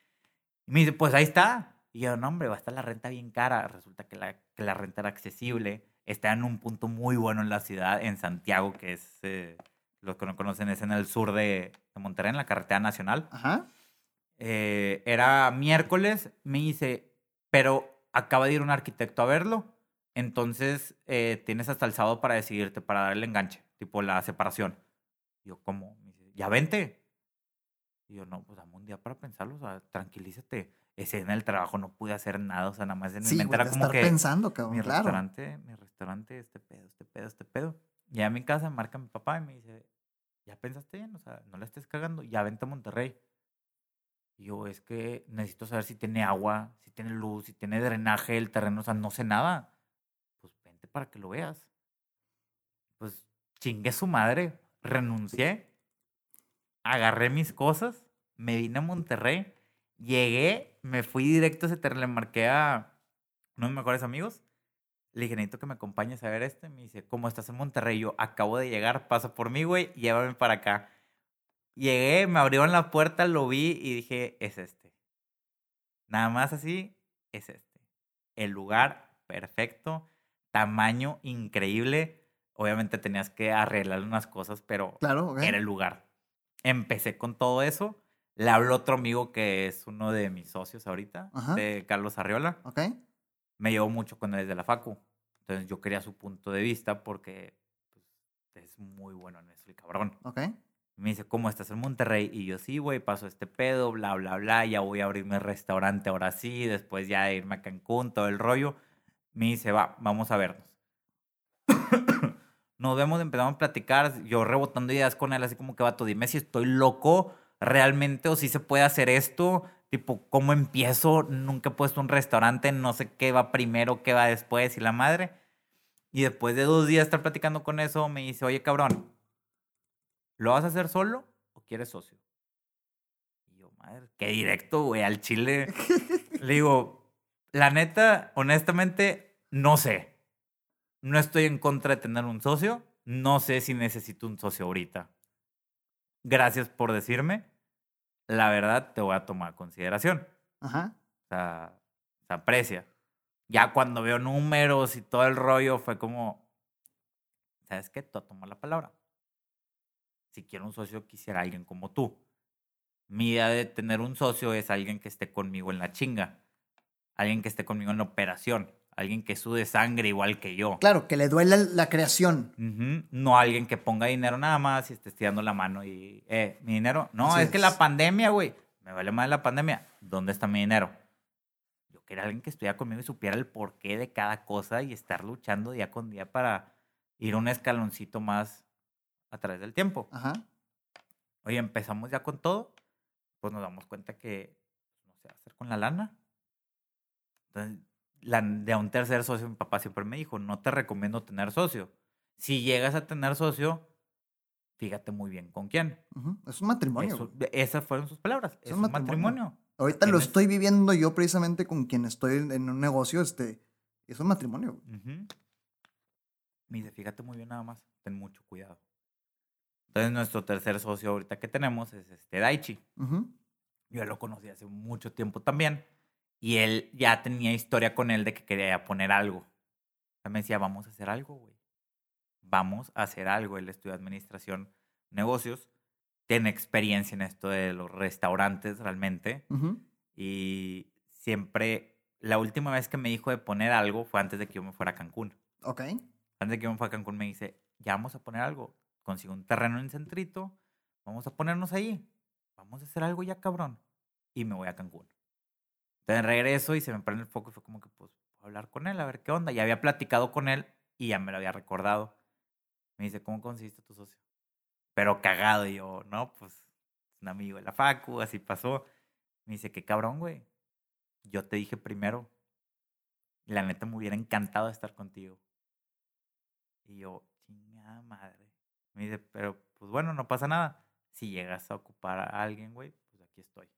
Y me dice, pues ahí está. Y yo, no, hombre, va a estar la renta bien cara. Resulta que la, que la renta era accesible. Está en un punto muy bueno en la ciudad, en Santiago, que es, eh, los que no conocen, es en el sur de, de Monterrey, en la carretera nacional. Ajá. Eh, era miércoles, me dice, pero acaba de ir un arquitecto a verlo. Entonces eh, tienes hasta el sábado para decidirte, para dar el enganche, tipo la separación. Y yo, ¿cómo? Me dice, ya vente. Y yo, no, pues dame un día para pensarlo, o sea, tranquilízate. Ese en el trabajo no pude hacer nada, o sea, nada más en mi Sí, mente era como estar que pensando, cabrón. mi Claro. restaurante, mi restaurante, este pedo, este pedo, este pedo. Ya a mi casa marca mi papá y me dice, ¿ya pensaste bien? O sea, no la estés cagando, ya vente a Monterrey. Yo, es que necesito saber si tiene agua, si tiene luz, si tiene drenaje el terreno, o sea, no sé nada. Pues vente para que lo veas. Pues chingué su madre, renuncié, agarré mis cosas, me vine a Monterrey, llegué, me fui directo a ese terreno, le marqué a uno de mis mejores amigos. Le dije, necesito que me acompañes a ver esto. Y me dice, ¿cómo estás en Monterrey? Yo, acabo de llegar, pasa por mí, güey, llévame para acá. Llegué, me abrieron la puerta, lo vi y dije, es este. Nada más así, es este. El lugar perfecto, tamaño increíble. Obviamente tenías que arreglar unas cosas, pero Claro, era el lugar. Empecé con todo eso. Le habló otro amigo que es uno de mis socios ahorita, Ajá. de Carlos Arriola Ok. me llevó mucho con él desde la Facu. Entonces yo quería su punto de vista porque pues, es muy bueno en eso, el cabrón. Ok. Me dice, ¿cómo estás en Monterrey? Y yo, sí, güey, paso este pedo, bla, bla, bla, ya voy a abrir mi restaurante ahora sí, después ya de irme a Cancún, todo el rollo. Me dice, va, vamos a vernos. Nos vemos, empezamos a platicar, yo rebotando ideas con él, así como que, vato, dime si estoy loco realmente o si se puede hacer esto. Tipo, ¿cómo empiezo? Nunca he puesto un restaurante, no sé qué va primero, qué va después y la madre. Y después de dos días estar platicando con eso, me dice, oye, cabrón, ¿lo vas a hacer solo o quieres socio? Y yo, madre, qué directo, güey, al chile. Le digo, la neta, honestamente, no sé. No estoy en contra de tener un socio. No sé si necesito un socio ahorita. Gracias por decirme. La verdad, te voy a tomar a consideración. Ajá. O sea, se aprecia. Ya cuando veo números y todo el rollo, fue como, ¿sabes qué? Tú tomas la palabra. Si quiero un socio, quisiera alguien como tú. Mi idea de tener un socio es alguien que esté conmigo en la chinga. Alguien que esté conmigo en la operación. alguien que sude sangre igual que yo. Claro, que le duele la creación. Ujú, No alguien que ponga dinero nada más y esté estirando la mano y, eh, mi dinero. No, es que la pandemia, güey. Me vale más la pandemia. ¿Dónde está mi dinero? Yo quería alguien que estuviera conmigo y supiera el porqué de cada cosa y estar luchando día con día para ir un escaloncito más a través del tiempo. Ajá. Oye, empezamos ya con todo, pues nos damos cuenta que no sé hacer con la lana. Entonces, la, de un tercer socio, mi papá siempre me dijo, no te recomiendo tener socio. Si llegas a tener socio, fíjate muy bien con quién. Es un matrimonio. Eso- esas fueron sus palabras. Es, un matrimonio. Ahorita lo estoy viviendo yo precisamente con quien estoy en un negocio, este, es un matrimonio. Ujú. Me dice, fíjate muy bien nada más, ten mucho cuidado. Entonces, nuestro tercer socio ahorita que tenemos es este Daichi. Yo lo conocí hace mucho tiempo también. Y él ya tenía historia con él de que quería poner algo. Él me decía, vamos a hacer algo, güey. Vamos a hacer algo. Él estudia administración, negocios. Tiene experiencia en esto de los restaurantes realmente. Ujú. Y siempre, la última vez que me dijo de poner algo fue antes de que yo me fuera a Cancún. Ok. Antes de que yo me fuera a Cancún me dice, ya vamos a poner algo. Consigo un terreno en Centrito. Vamos a ponernos ahí. Vamos a hacer algo ya, cabrón. Y me voy a Cancún. Entonces regreso y se me prende el foco y fue como que, pues, voy a hablar con él, a ver qué onda. Ya había platicado con él y ya me lo había recordado. Me dice, ¿cómo conseguiste tu socio? Pero cagado. Y yo, no, pues, es un amigo de la Facu, así pasó. Me dice, qué cabrón, güey. Yo te dije primero. La neta me hubiera encantado estar contigo. Y yo, chingada madre. Me dice, pero pues bueno, no pasa nada. Si llegas a ocupar a alguien, güey, pues aquí estoy.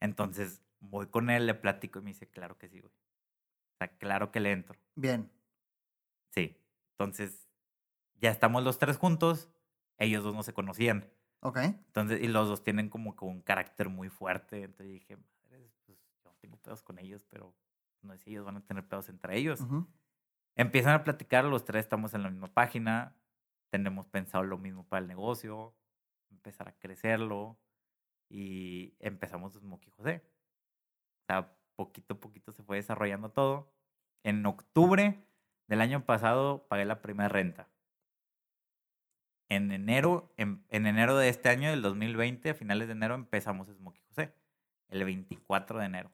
Entonces voy con él, le platico y me dice, claro que sí, güey. O sea, claro que le entro. Bien. Sí. Entonces, ya estamos los tres juntos. Ellos dos no se conocían. Ok. Entonces, y los dos tienen como que un carácter muy fuerte. Entonces dije, madre, pues yo no tengo pedos con ellos, pero no sé si ellos van a tener pedos entre ellos. Empiezan a platicar, los tres estamos en la misma página, tenemos pensado lo mismo para el negocio, empezar a crecerlo y empezamos Smokey José. O sea, poquito a poquito se fue desarrollando todo. En octubre del año pasado pagué la primera renta. En enero, en, en enero de este año, del 2020, a finales de enero, empezamos Smokey José. El 24 de enero.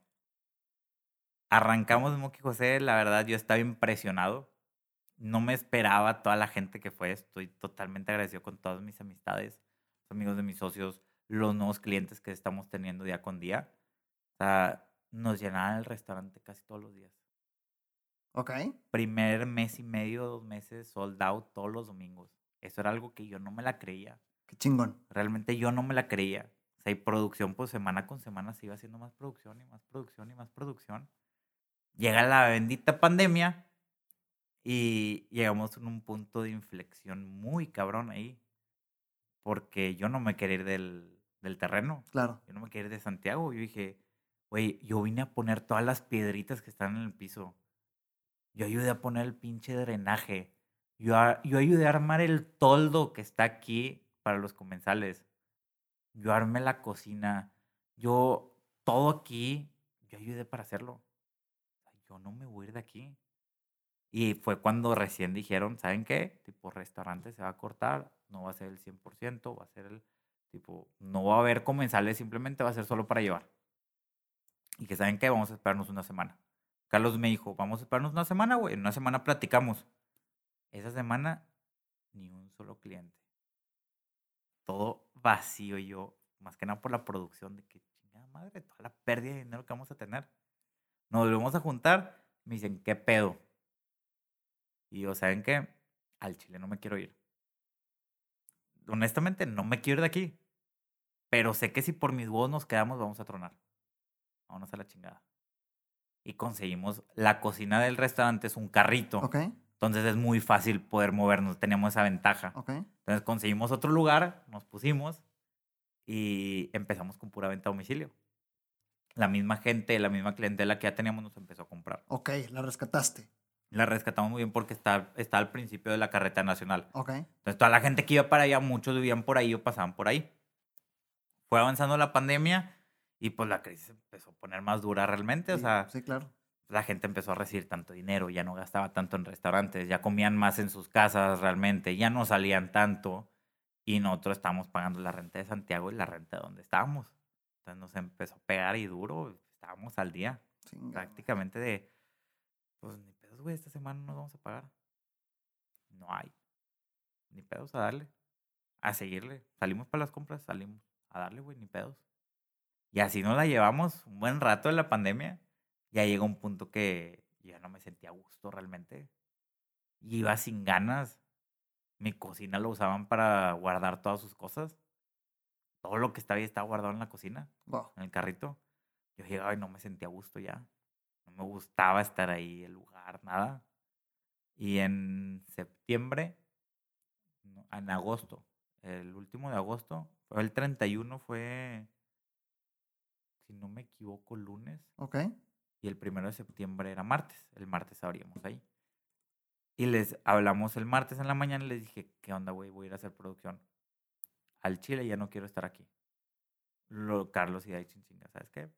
Arrancamos Smokey José, la verdad yo estaba impresionado. No me esperaba toda la gente que fue. Estoy totalmente agradecido con todas mis amistades, amigos de mis socios, los nuevos clientes que estamos teniendo día con día. O sea, nos llenaban el restaurante casi todos los días. Ok. Primer mes y medio, dos meses, sold out todos los domingos. Eso era algo que yo no me la creía. Qué chingón. Realmente yo no me la creía. O sea, y producción, pues semana con semana se iba haciendo más producción y más producción y más producción. Llega la bendita pandemia y llegamos en un punto de inflexión muy cabrón ahí. Porque yo no me quería ir del, del terreno. Claro. Yo no me quería ir de Santiago. Yo dije, güey, yo vine a poner todas las piedritas que están en el piso. Yo ayudé a poner el pinche drenaje. Yo, a- yo ayudé a armar el toldo que está aquí para los comensales. Yo armé la cocina. Yo, todo aquí, yo ayudé para hacerlo. Yo no me voy a ir de aquí. Y fue cuando recién dijeron, ¿saben qué? Tipo, restaurante se va a cortar, no va a ser el 100%, va a ser el, tipo, no va a haber comensales, simplemente va a ser solo para llevar. Y que, ¿saben qué? Vamos a esperarnos una semana. Carlos me dijo, vamos a esperarnos una semana, güey, en una semana platicamos. Esa semana, ni un solo cliente. Todo vacío yo, más que nada por la producción de que, chingada madre, toda la pérdida de dinero que vamos a tener. Nos volvemos a juntar, me dicen, ¿qué pedo? Y yo, ¿saben qué? Al Chile no me quiero ir. Honestamente, no me quiero ir de aquí. Pero sé que si por mis huevos nos quedamos, vamos a tronar. Vámonos a la chingada. Y conseguimos la cocina del restaurante, es un carrito. Ok. Entonces es muy fácil poder movernos, tenemos esa ventaja. Ok. Entonces conseguimos otro lugar, nos pusimos y empezamos con pura venta a domicilio. La misma gente, la misma clientela que ya teníamos nos empezó a comprar. Ok. La rescataste. La rescatamos muy bien porque está, está al principio de la carreta nacional. Ok. Entonces toda la gente que iba para allá, muchos vivían por ahí o pasaban por ahí. Fue avanzando la pandemia y pues la crisis empezó a poner más dura realmente. O Sí, sea, Sí, claro. la gente empezó a recibir tanto dinero, ya no gastaba tanto en restaurantes, ya comían más en sus casas realmente, ya no salían tanto y nosotros estábamos pagando la renta de Santiago y la renta de donde estábamos. Entonces nos empezó a pegar y duro, estábamos al día, prácticamente de, pues pedos, güey, esta semana no nos vamos a pagar. No hay, ni pedos a darle, a seguirle. Salimos para las compras, salimos a darle, güey, ni pedos. Y así nos la llevamos un buen rato de la pandemia ya llegó un punto que ya no me sentía a gusto realmente. Iba sin ganas. Mi cocina lo usaban para guardar todas sus cosas. Todo lo que estaba ahí estaba guardado en la cocina, en el carrito. Yo llegaba y no me sentía a gusto ya. Me gustaba estar ahí, el lugar, nada. Y en septiembre, en agosto, el último de agosto, el 31, fue, si no me equivoco, lunes. Ok y el primero de septiembre era martes. El martes abríamos ahí. Y les hablamos el martes en la mañana y les dije, ¿qué onda, güey? Voy a ir a hacer producción. Al Chile ya no quiero estar aquí. Lo, Carlos y Day chinga, ¿sabes qué?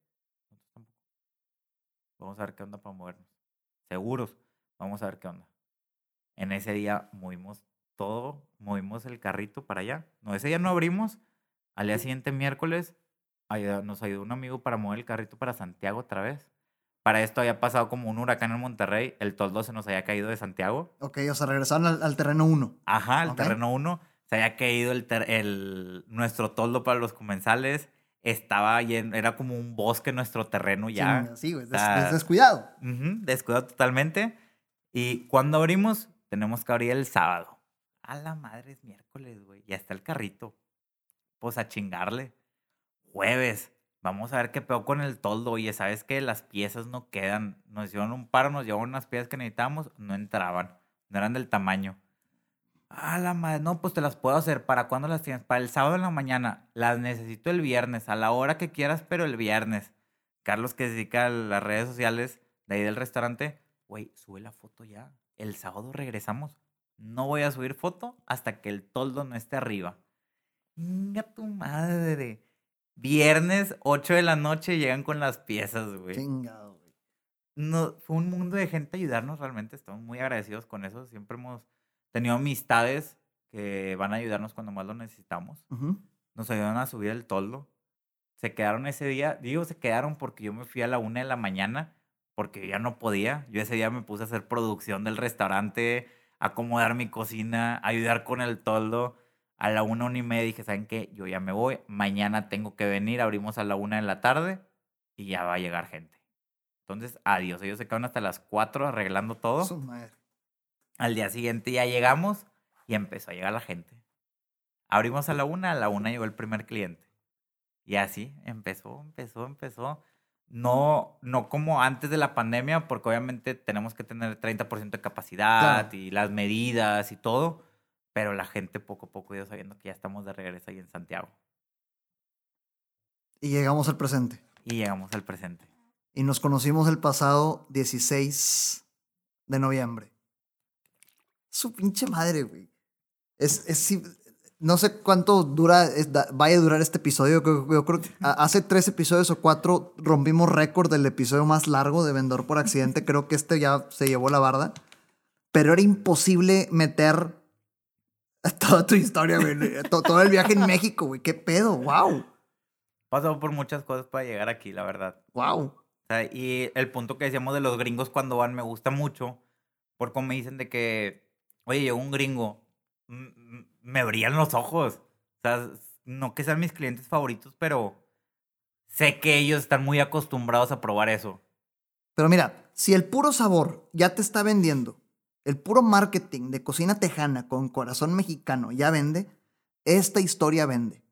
Vamos a ver qué onda para movernos. Seguros, vamos a ver qué onda. En ese día movimos todo, movimos el carrito para allá. No, ese día no abrimos. Al día siguiente, miércoles, nos ayudó un amigo para mover el carrito para Santiago otra vez. Para esto había pasado como un huracán en Monterrey. El toldo se nos había caído de Santiago. Ok, o sea, regresaron al, terreno 1. Ajá, al terreno 1. Se había caído el, el, nuestro toldo para los comensales. Estaba lleno, era como un bosque nuestro terreno ya. Sí, güey, descuidado. descuidado totalmente. Y cuando abrimos, tenemos que abrir el sábado. A la madre es miércoles, güey. Ya está el carrito. Pues a chingarle. Jueves vamos a ver qué peor con el toldo. Oye, ¿sabes que Las piezas no quedan. Nos hicieron un paro, nos llevaron unas piezas que necesitábamos, no entraban. No eran del tamaño. Ah, la madre, no, pues te las puedo hacer. ¿Para cuándo las tienes? Para el sábado en la mañana. Las necesito el viernes, a la hora que quieras, pero el viernes. Carlos, que se dedica a las redes sociales de ahí del restaurante, güey, sube la foto ya. El sábado regresamos. No voy a subir foto hasta que el toldo no esté arriba. Venga tu madre. Viernes, 8 de la noche, llegan con las piezas, güey. Chingado, güey. No, fue un mundo de gente ayudarnos realmente. Estamos muy agradecidos con eso. Siempre hemos tenido amistades que van a ayudarnos cuando más lo necesitamos. Nos ayudaron a subir el toldo. Se quedaron ese día, digo, se quedaron porque yo me fui a la una de la mañana porque ya no podía. Yo ese día me puse a hacer producción del restaurante, acomodar mi cocina, ayudar con el toldo a la una, una y media dije, ¿saben qué? Yo ya me voy. Mañana tengo que venir. Abrimos a la una de la tarde y ya va a llegar gente. Entonces, adiós. Ellos se quedaron hasta las cuatro arreglando todo. Al día siguiente ya llegamos y empezó a llegar la gente. Abrimos a la una, a la una llegó el primer cliente. Y así empezó, empezó, empezó. No, no como antes de la pandemia, porque obviamente tenemos que tener 30% de capacidad y las medidas y todo pero la gente poco a poco iba sabiendo que ya estamos de regreso ahí en Santiago. Y llegamos al presente. Y llegamos al presente. Y nos conocimos el pasado 16 de noviembre. Su pinche madre, güey. Es, es, no sé cuánto dura, vaya a durar este episodio. Yo, creo que hace tres episodios o cuatro rompimos récord del episodio más largo de Vendedor por accidente. Creo que este ya se llevó la barda. Pero era imposible meter Toda tu historia, güey. Todo el viaje en México, güey. ¿Qué pedo? ¡Wow! Pasó por muchas cosas para llegar aquí, la verdad. ¡Wow! y el punto que decíamos de los gringos cuando van me gusta mucho. Porque me dicen de que, oye, llegó un gringo. Me brillan los ojos. O sea, no que sean mis clientes favoritos, pero sé que ellos están muy acostumbrados a probar eso. Pero mira, si el puro sabor ya te está vendiendo el puro marketing de cocina tejana con corazón mexicano ya vende, esta historia vende.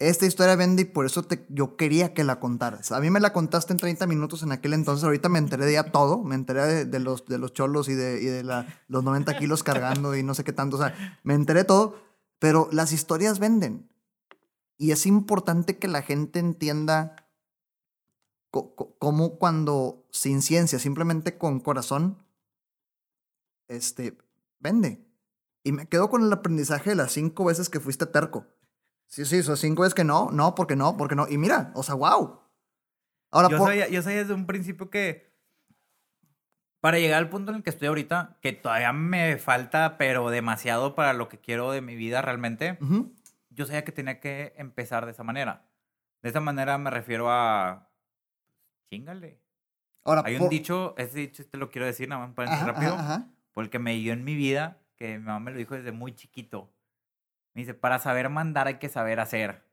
Esta historia vende y por eso te, yo quería que la contaras. A mí me la contaste en 30 minutos en aquel entonces, ahorita me enteré de ya todo, me enteré de, los, de los cholos y de, y de los 90 kilos cargando y no sé qué tanto, o sea, me enteré todo, pero las historias venden. Y es importante que la gente entienda cómo cuando sin ciencia, simplemente con corazón, este, vende. Y me quedo con el aprendizaje de las cinco veces que fuiste terco. Sí, sí, son cinco veces que no, no, porque no, porque no. Y mira, o sea, wow. Ahora, yo, sabía, yo sabía desde un principio que Para llegar al punto en el que estoy ahorita, que todavía me falta, pero demasiado para lo que quiero de mi vida realmente, yo sabía que tenía que empezar de esa manera. De esa manera me refiero a... Chingale. Ahora, Hay un por- dicho, ese dicho te lo quiero decir, nada más para Ajá, rápido, ajá, ajá. porque me dio en mi vida, que mi mamá me lo dijo desde muy chiquito. Me dice, para saber mandar hay que saber hacer.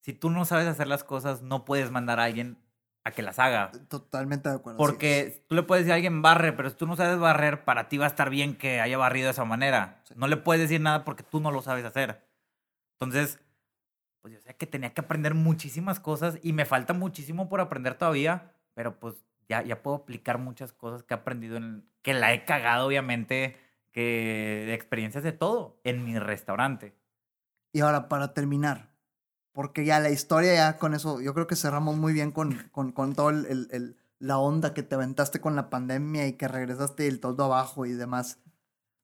Si tú no sabes hacer las cosas, no puedes mandar a alguien a que las haga. Totalmente de acuerdo. sí. Porque tú le puedes decir a alguien barre, pero si tú no sabes barrer, para ti va a estar bien que haya barrido de esa manera. Sí. No le puedes decir nada porque tú no lo sabes hacer. Entonces, pues yo sé que tenía que aprender muchísimas cosas y me falta muchísimo por aprender todavía, pero pues ya, ya puedo aplicar muchas cosas que he aprendido, en, que la he cagado obviamente, que de experiencias de todo en mi restaurante. Y ahora, para terminar, porque ya la historia, ya con eso, yo creo que cerramos muy bien con, con, con todo el, el- el- la onda que te aventaste con la pandemia y que regresaste del todo abajo y demás.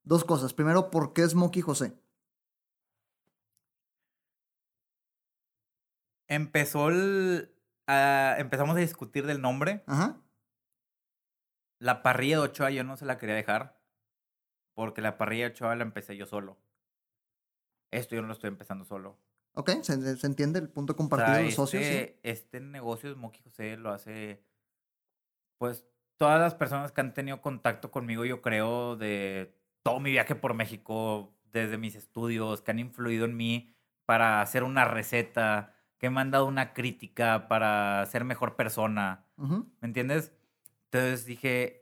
Dos cosas. Primero, ¿por qué Smokey José? Empezó el... ah, empezamos a discutir del nombre. Ajá. La parrilla de Ochoa yo no se la quería dejar. Porque la parrilla de Ochoa la empecé yo solo. Esto yo no lo estoy empezando solo. Ok, se, se entiende el punto O compartido sea, de socios. sí. este, este negocio de Smokey José lo hace. Pues todas las personas que han tenido contacto conmigo, yo creo, de todo mi viaje por México, desde mis estudios, que han influido en mí para hacer una receta, que me han dado una crítica para ser mejor persona. Ujú. ¿Me entiendes? Entonces dije,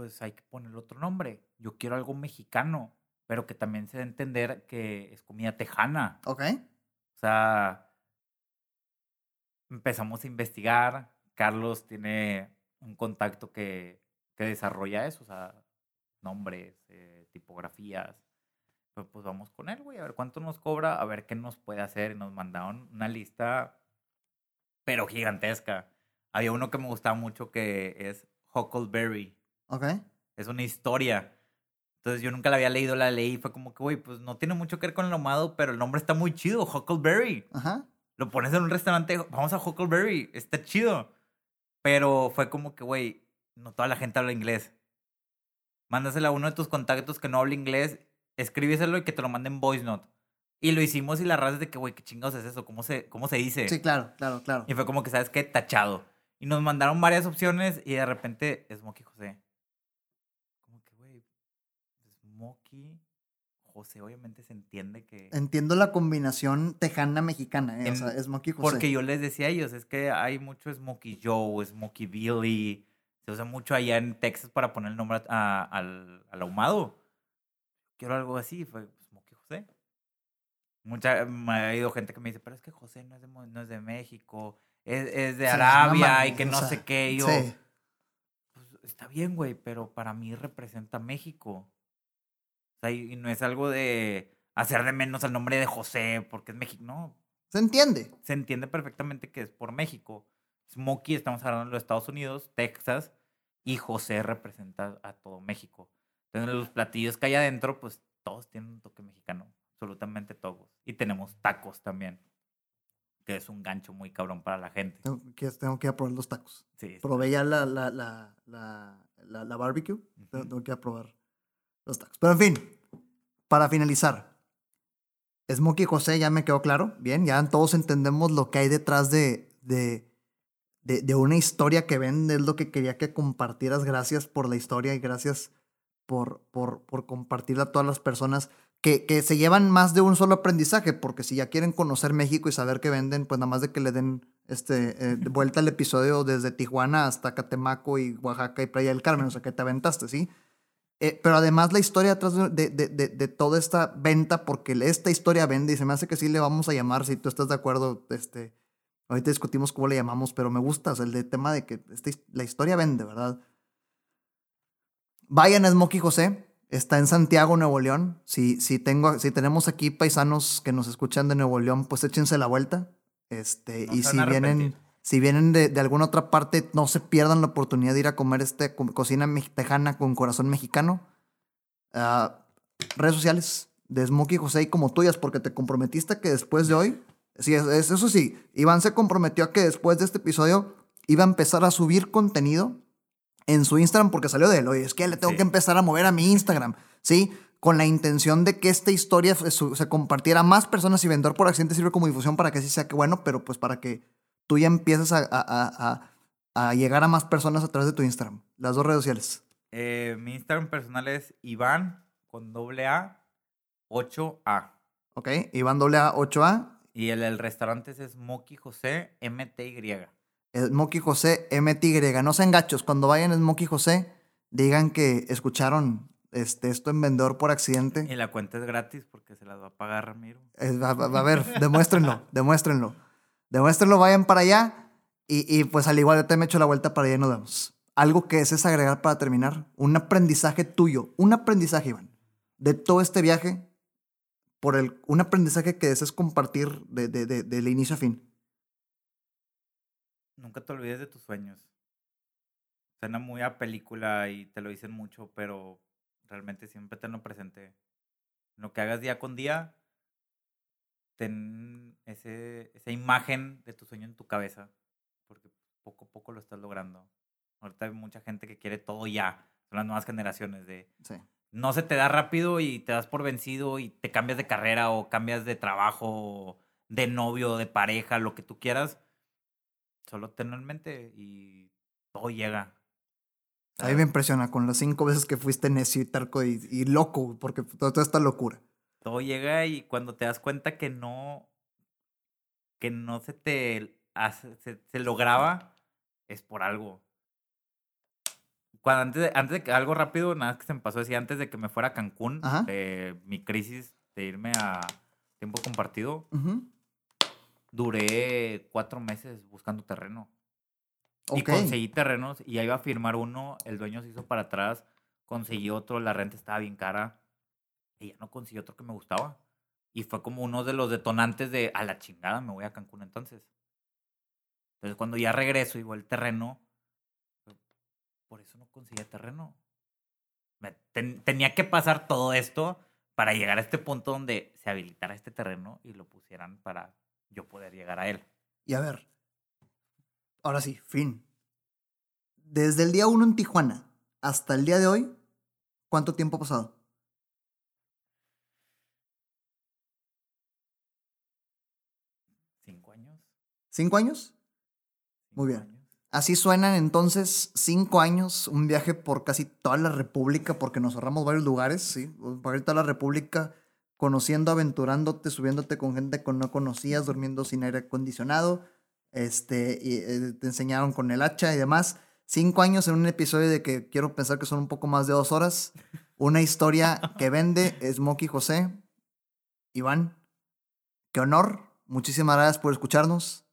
pues hay que ponerle otro nombre. Yo quiero algo mexicano, pero que también se dé a entender que es comida tejana. Ok. O sea, empezamos a investigar. Carlos tiene un contacto que, que desarrolla eso, o sea, nombres, eh, tipografías. Pues, pues vamos con él, güey, a ver cuánto nos cobra, a ver qué nos puede hacer. Y nos mandaron una lista, pero gigantesca. Había uno que me gustaba mucho que es Huckleberry. Ok. Es una historia. Entonces yo nunca la había leído, la leí y fue como que, güey, pues no tiene mucho que ver con el ahumado, pero el nombre está muy chido, Huckleberry. Ajá. Lo pones en un restaurante, vamos a Huckleberry, está chido. Pero fue como que, güey, no toda la gente habla inglés. Mándasela a uno de tus contactos que no habla inglés, escríbeselo y que te lo manden voice note. Y lo hicimos y la raza es de que, güey, ¿qué chingados es eso? ¿Cómo se, cómo se dice? Sí, claro, claro, claro. Y fue como que, ¿sabes qué? Tachado. Y nos mandaron varias opciones y de repente, Smokey José. Smokey José, obviamente se entiende que... Entiendo la combinación tejana mexicana, eh, o En- sea, Smokey José. Porque yo les decía a ellos, es que hay mucho Smokey Joe, Smokey Billy. Se usa mucho allá en Texas para poner el nombre a- al, al ahumado. Quiero algo así, fue Smokey José. Mucha, me ha ido gente que me dice, pero es que José no es de, no es de México, es, es de Sí, no Arabia y que o no sea, sé qué. Y yo, Sí. pues, está bien, güey, pero para mí representa México. O sea, y, no es algo de hacer de menos al nombre de José porque es México. No, Se entiende. se entiende perfectamente que es por México. Smokey, estamos hablando de los Estados Unidos, Texas, y José representa a todo México. Entonces, los platillos que hay adentro, pues todos tienen un toque mexicano, absolutamente todos. Y tenemos tacos también, que es un gancho muy cabrón para la gente. Tengo que, tengo que ir a probar los tacos. Sí, Probé ya la, la, la, la, la, la barbecue. Tengo, que ir a probar los tacos. Pero en fin, para finalizar. Smokey José ya me quedó claro. Bien, ya todos entendemos lo que hay detrás de, de, de, de una historia que vende. Es lo que quería que compartieras. Gracias por la historia y gracias por, por, por compartirla a todas las personas que, que se llevan más de un solo aprendizaje. Porque si ya quieren conocer México y saber qué venden, pues nada más de que le den este, eh, de vuelta al episodio desde Tijuana hasta Catemaco y Oaxaca y Playa del Carmen. O sea, que te aventaste, ¿sí? Eh, pero además la historia atrás de, de, de- de- toda esta venta, porque esta historia vende y se me hace que sí le vamos a llamar, si tú estás de acuerdo, este, ahorita discutimos cómo le llamamos, pero me gusta, o sea, el tema de que his- la historia vende, ¿verdad? Vayan a Smokey José, está en Santiago, Nuevo León. Si, si, tengo, si tenemos aquí paisanos que nos escuchan de Nuevo León, pues échense la vuelta. Este, No y si vienen. Si vienen de, de alguna otra parte, no se pierdan la oportunidad de ir a comer co- cocina tejana con corazón mexicano. Ah, redes sociales de Smokey José y como tuyas, porque te comprometiste a que después de hoy, sí, es, es- eso sí, Iván se comprometió a que después de este episodio iba a empezar a subir contenido en su Instagram porque salió de él. Oye, es que le tengo Sí. que empezar a mover a mi Instagram, ¿sí? Con la intención de que esta historia se, compartiera a más personas y Vendedor por Accidente sirve como difusión para que así sea que bueno, pero pues para que tú ya empieces a, a- a- a- llegar a más personas a través de tu Instagram. Las dos redes sociales. Eh, mi Instagram personal es Iván con doble A 8A. ¿Ok? Iván doble A 8A, Y el, el restaurante es Smoky José MTY. Smoky José MTY. No sean gachos. Cuando vayan a Smoky José, digan que escucharon este, esto en Vendedor por Accidente. Y la cuenta es gratis porque se las va a pagar Ramiro. Va- va- va a ver, demuéstrenlo, demuéstrenlo. Demuéstrenlo, vayan para allá. Y, y, pues al igual yo te me echo la vuelta para allá y nos vemos. Algo que desees agregar para terminar. Un aprendizaje tuyo. Un aprendizaje, Iván. De todo este viaje. Por el, un aprendizaje que desees compartir de, de, de- del inicio a fin. Nunca te olvides de tus sueños. Suena muy a película y te lo dicen mucho, pero realmente siempre tenlo presente. Lo que hagas día con día, ten ese, esa imagen de tu sueño en tu cabeza, porque poco a poco lo estás logrando. Ahorita hay mucha gente que quiere todo ya. Son las nuevas generaciones de Sí. no se te da rápido y te das por vencido y te cambias de carrera o cambias de trabajo, de novio, de pareja, lo que tú quieras. Solo tenlo en mente y todo llega. A mí me impresiona con las cinco veces que fuiste necio y terco y, y loco, porque toda esta locura. Todo llega y cuando te das cuenta que no, que no se te hace- se, se lograba, es por algo. Cuando antes de, antes de que algo rápido, nada que se me pasó decir antes de que me fuera a Cancún, de mi crisis de irme a tiempo compartido, duré cuatro meses buscando terreno. Y conseguí terrenos y ya iba a firmar uno, el dueño se hizo para atrás, conseguí otro, la renta estaba bien cara y ya no conseguí otro que me gustaba. Y fue como uno de los detonantes de a la chingada, me voy a Cancún entonces. Entonces cuando ya regreso y voy al terreno, por eso no conseguía terreno. Tenía que pasar todo esto para llegar a este punto donde se habilitara este terreno y lo pusieran para yo poder llegar a él. Y a ver, ahora sí, fin. Desde el día uno en Tijuana hasta el día de hoy, ¿cuánto tiempo ha pasado? ¿Cinco años? ¿Cinco años? Muy ¿Cinco bien. Así suenan entonces cinco años, un viaje por casi toda la República, porque nos ahorramos varios lugares, ¿sí? Por toda la República, conociendo, aventurándote, subiéndote con gente que no conocías, durmiendo sin aire acondicionado, este, y eh, te enseñaron con el hacha y demás. Cinco años en un episodio de que quiero pensar que son un poco más de dos horas. Una historia que vende Smokey José. Iván, qué honor. Muchísimas gracias por escucharnos.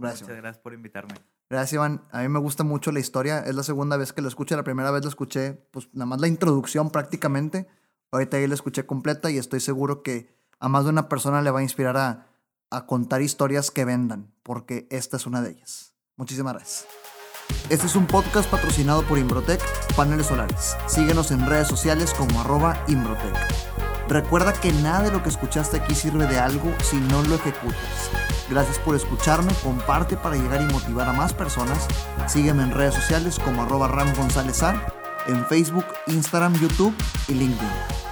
Gracias. Muchas gracias por invitarme. Gracias, Iván. A mí me gusta mucho la historia. Es la segunda vez que lo escuché. La primera vez lo escuché, pues nada más la introducción prácticamente. Ahorita ya la escuché completa y estoy seguro que a más de una persona le va a inspirar a, a contar historias que vendan, porque esta es una de ellas. Muchísimas gracias. Este es un podcast patrocinado por Imbrotec Paneles Solares. Síguenos en redes sociales como arroba Imbrotec. Recuerda que nada de lo que escuchaste aquí sirve de algo si no lo ejecutas. Gracias por escucharme, comparte para llegar y motivar a más personas. Sígueme en redes sociales como arroba Ram González en Facebook, Instagram, YouTube y LinkedIn.